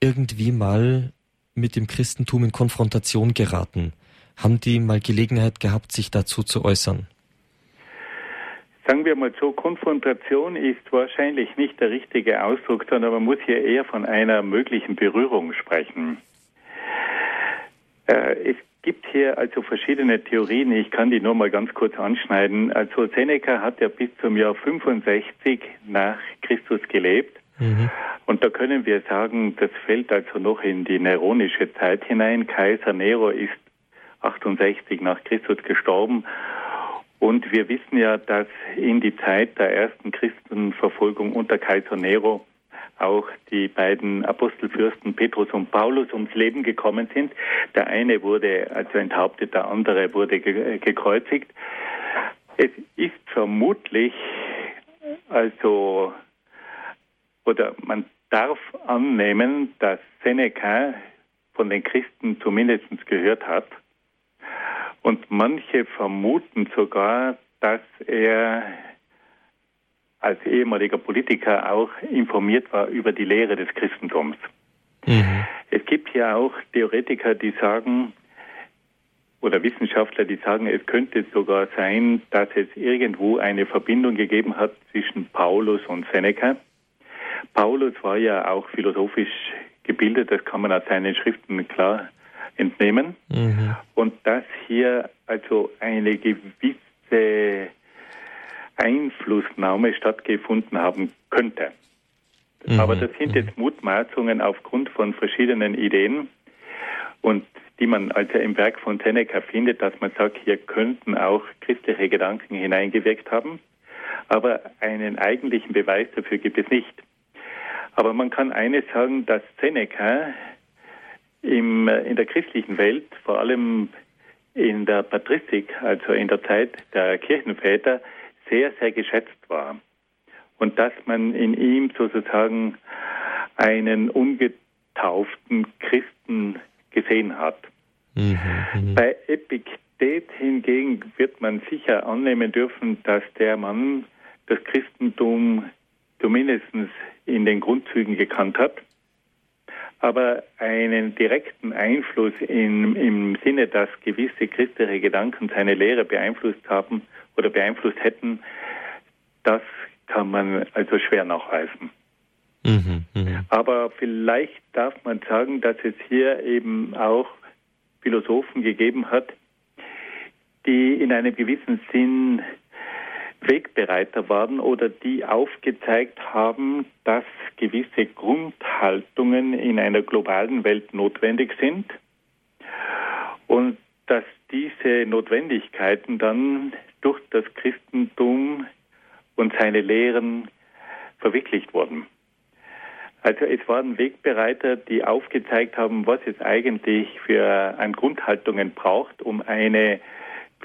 irgendwie mal mit dem Christentum in Konfrontation geraten? Haben die mal Gelegenheit gehabt, sich dazu zu äußern? Sagen wir mal so, Konfrontation ist wahrscheinlich nicht der richtige Ausdruck, sondern man muss hier eher von einer möglichen Berührung sprechen. Äh, es gibt hier also verschiedene Theorien, ich kann die nur mal ganz kurz anschneiden. Also Seneca hat ja bis zum Jahr 65 nach Christus gelebt. Mhm. Und da können wir sagen, das fällt also noch in die neronische Zeit hinein. Kaiser Nero ist 68 nach Christus gestorben und wir wissen ja, dass in die Zeit der ersten Christenverfolgung unter Kaiser Nero auch die beiden Apostelfürsten Petrus und Paulus ums Leben gekommen sind. Der eine wurde also enthauptet, der andere wurde gekreuzigt. Es ist vermutlich, also, oder man darf annehmen, dass Seneca von den Christen zumindest gehört hat. Und manche vermuten sogar, dass er als ehemaliger Politiker auch informiert war über die Lehre des Christentums. Mhm. Es gibt ja auch Theoretiker, die sagen, oder Wissenschaftler, die sagen, es könnte sogar sein, dass es irgendwo eine Verbindung gegeben hat zwischen Paulus und Seneca. Paulus war ja auch philosophisch gebildet, das kann man aus seinen Schriften klar entnehmen. Mhm. Und dass hier also eine gewisse Einflussnahme stattgefunden haben könnte. Mhm. Aber das sind jetzt Mutmaßungen aufgrund von verschiedenen Ideen und die man also im Werk von Seneca findet, dass man sagt, hier könnten auch christliche Gedanken hineingewirkt haben. Aber einen eigentlichen Beweis dafür gibt es nicht. Aber man kann eines sagen, dass Seneca im, in der christlichen Welt, vor allem in der Patristik, also in der Zeit der Kirchenväter, sehr, sehr geschätzt war. Und dass man in ihm sozusagen einen ungetauften Christen gesehen hat. Mhm, mhm. Bei Epiktet hingegen wird man sicher annehmen dürfen, dass der Mann das Christentum zumindest in den Grundzügen gekannt hat, aber einen direkten Einfluss in, im Sinne, dass gewisse christliche Gedanken seine Lehre beeinflusst haben oder beeinflusst hätten, das kann man also schwer nachweisen. Mhm, mh. Aber vielleicht darf man sagen, dass es hier eben auch Philosophen gegeben hat, die in einem gewissen Sinn Wegbereiter waren oder die aufgezeigt haben, dass gewisse Grundhaltungen in einer globalen Welt notwendig sind und dass diese Notwendigkeiten dann durch das Christentum und seine Lehren verwirklicht wurden. Also es waren Wegbereiter, die aufgezeigt haben, was es eigentlich für an Grundhaltungen braucht, um eine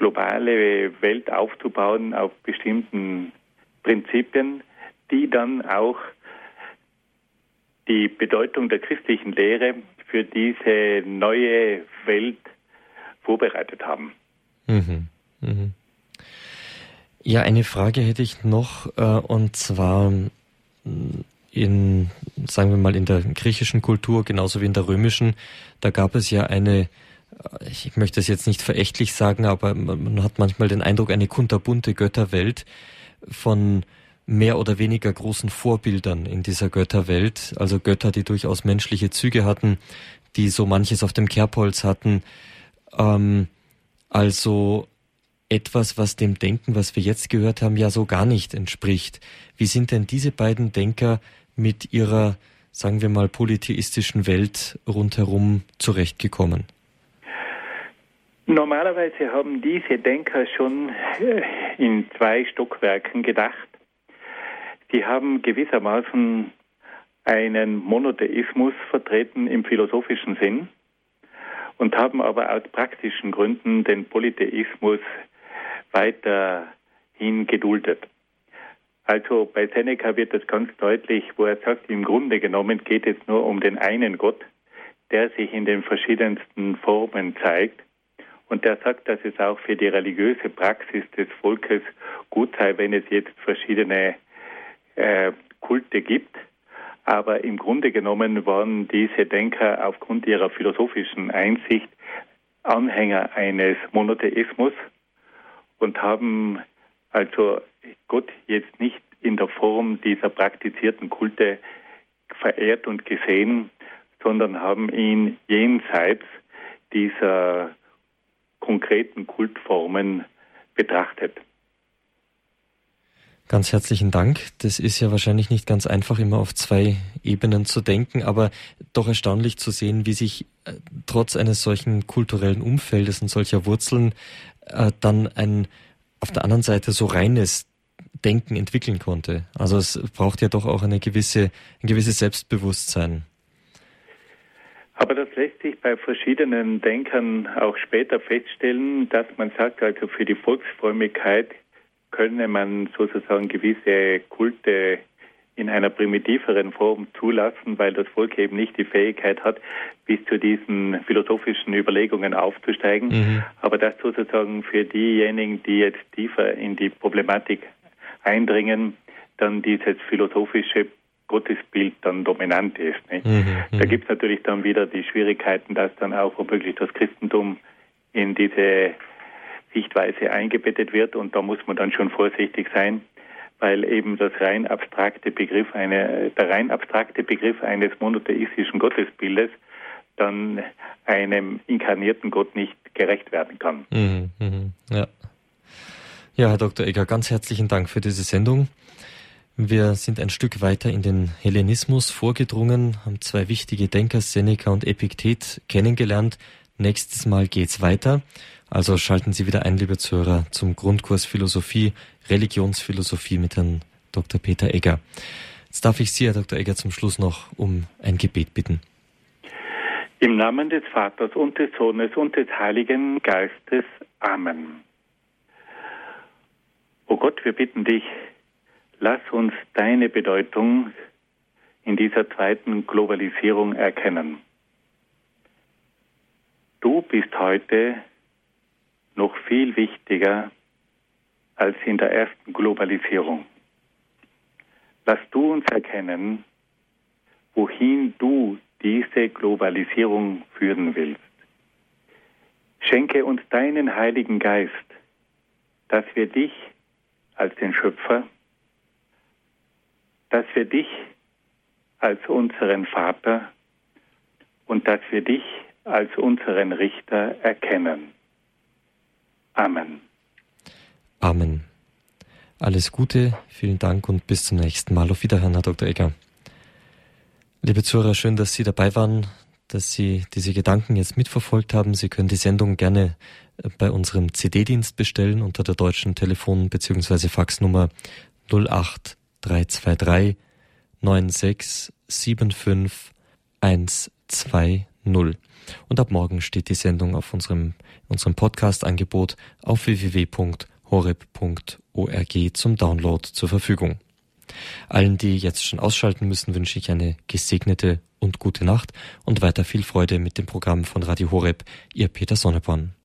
globale Welt aufzubauen auf bestimmten Prinzipien, die dann auch die Bedeutung der christlichen Lehre für diese neue Welt vorbereitet haben. Mhm. Mhm. Ja, eine Frage hätte ich noch, äh, und zwar in, sagen wir mal, in der griechischen Kultur, genauso wie in der römischen, da gab es ja eine, ich möchte es jetzt nicht verächtlich sagen, aber man hat manchmal den Eindruck, eine kunterbunte Götterwelt von mehr oder weniger großen Vorbildern in dieser Götterwelt, also Götter, die durchaus menschliche Züge hatten, die so manches auf dem Kerbholz hatten, ähm, also etwas, was dem Denken, was wir jetzt gehört haben, ja so gar nicht entspricht. Wie sind denn diese beiden Denker mit ihrer, sagen wir mal, polytheistischen Welt rundherum zurechtgekommen? Normalerweise haben diese Denker schon äh, in zwei Stockwerken gedacht. Sie haben gewissermaßen einen Monotheismus vertreten im philosophischen Sinn und haben aber aus praktischen Gründen den Polytheismus weiterhin geduldet. Also bei Seneca wird es ganz deutlich, wo er sagt, im Grunde genommen geht es nur um den einen Gott, der sich in den verschiedensten Formen zeigt. Und der sagt, dass es auch für die religiöse Praxis des Volkes gut sei, wenn es jetzt verschiedene äh, Kulte gibt. Aber im Grunde genommen waren diese Denker aufgrund ihrer philosophischen Einsicht Anhänger eines Monotheismus und haben also Gott jetzt nicht in der Form dieser praktizierten Kulte verehrt und gesehen, sondern haben ihn jenseits dieser konkreten Kultformen betrachtet. Ganz herzlichen Dank. Das ist ja wahrscheinlich nicht ganz einfach, immer auf zwei Ebenen zu denken, aber doch erstaunlich zu sehen, wie sich äh, trotz eines solchen kulturellen Umfeldes und solcher Wurzeln äh, dann ein auf der anderen Seite so reines Denken entwickeln konnte. Also es braucht ja doch auch eine gewisse, ein gewisses Selbstbewusstsein. Aber das lässt sich bei verschiedenen Denkern auch später feststellen, dass man sagt, also für die Volksfrömmigkeit könne man sozusagen gewisse Kulte in einer primitiveren Form zulassen, weil das Volk eben nicht die Fähigkeit hat, bis zu diesen philosophischen Überlegungen aufzusteigen. Mhm. Aber das sozusagen für diejenigen, die jetzt tiefer in die Problematik eindringen, dann dieses philosophische Gottesbild dann dominant ist. Mhm, da mhm. gibt es natürlich dann wieder die Schwierigkeiten, dass dann auch womöglich das Christentum in diese Sichtweise eingebettet wird und da muss man dann schon vorsichtig sein, weil eben das rein abstrakte Begriff eine, der rein abstrakte Begriff eines monotheistischen Gottesbildes dann einem inkarnierten Gott nicht gerecht werden kann. Mhm, mhm, ja. ja, Herr Dr. Egger, ganz herzlichen Dank für diese Sendung. Wir sind ein Stück weiter in den Hellenismus vorgedrungen, haben zwei wichtige Denker, Seneca und Epiktet, kennengelernt. Nächstes Mal geht's weiter. Also schalten Sie wieder ein, liebe Zuhörer, zum Grundkurs Philosophie, Religionsphilosophie mit Herrn Dr. Peter Egger. Jetzt darf ich Sie, Herr Dr. Egger, zum Schluss noch um ein Gebet bitten. Im Namen des Vaters und des Sohnes und des Heiligen Geistes. Amen. O Gott, wir bitten dich, lass uns deine Bedeutung in dieser zweiten Globalisierung erkennen. Du bist heute noch viel wichtiger als in der ersten Globalisierung. Lass du uns erkennen, wohin du diese Globalisierung führen willst. Schenke uns deinen Heiligen Geist, dass wir dich als den Schöpfer, dass wir dich als unseren Vater und dass wir dich als unseren Richter erkennen. Amen. Amen. Alles Gute, vielen Dank und bis zum nächsten Mal. Auf Wiederhören, Herr Dr. Egger. Liebe Zuhörer, schön, dass Sie dabei waren, dass Sie diese Gedanken jetzt mitverfolgt haben. Sie können die Sendung gerne äh, bei unserem CD-Dienst bestellen unter der deutschen Telefon- bzw. Faxnummer 08323 96 75 120. Und ab morgen steht die Sendung auf unserem, unserem Podcast-Angebot auf www.horeb.org zum Download zur Verfügung. Allen, die jetzt schon ausschalten müssen, wünsche ich eine gesegnete und gute Nacht und weiter viel Freude mit dem Programm von Radio Horeb, Ihr Peter Sonneborn.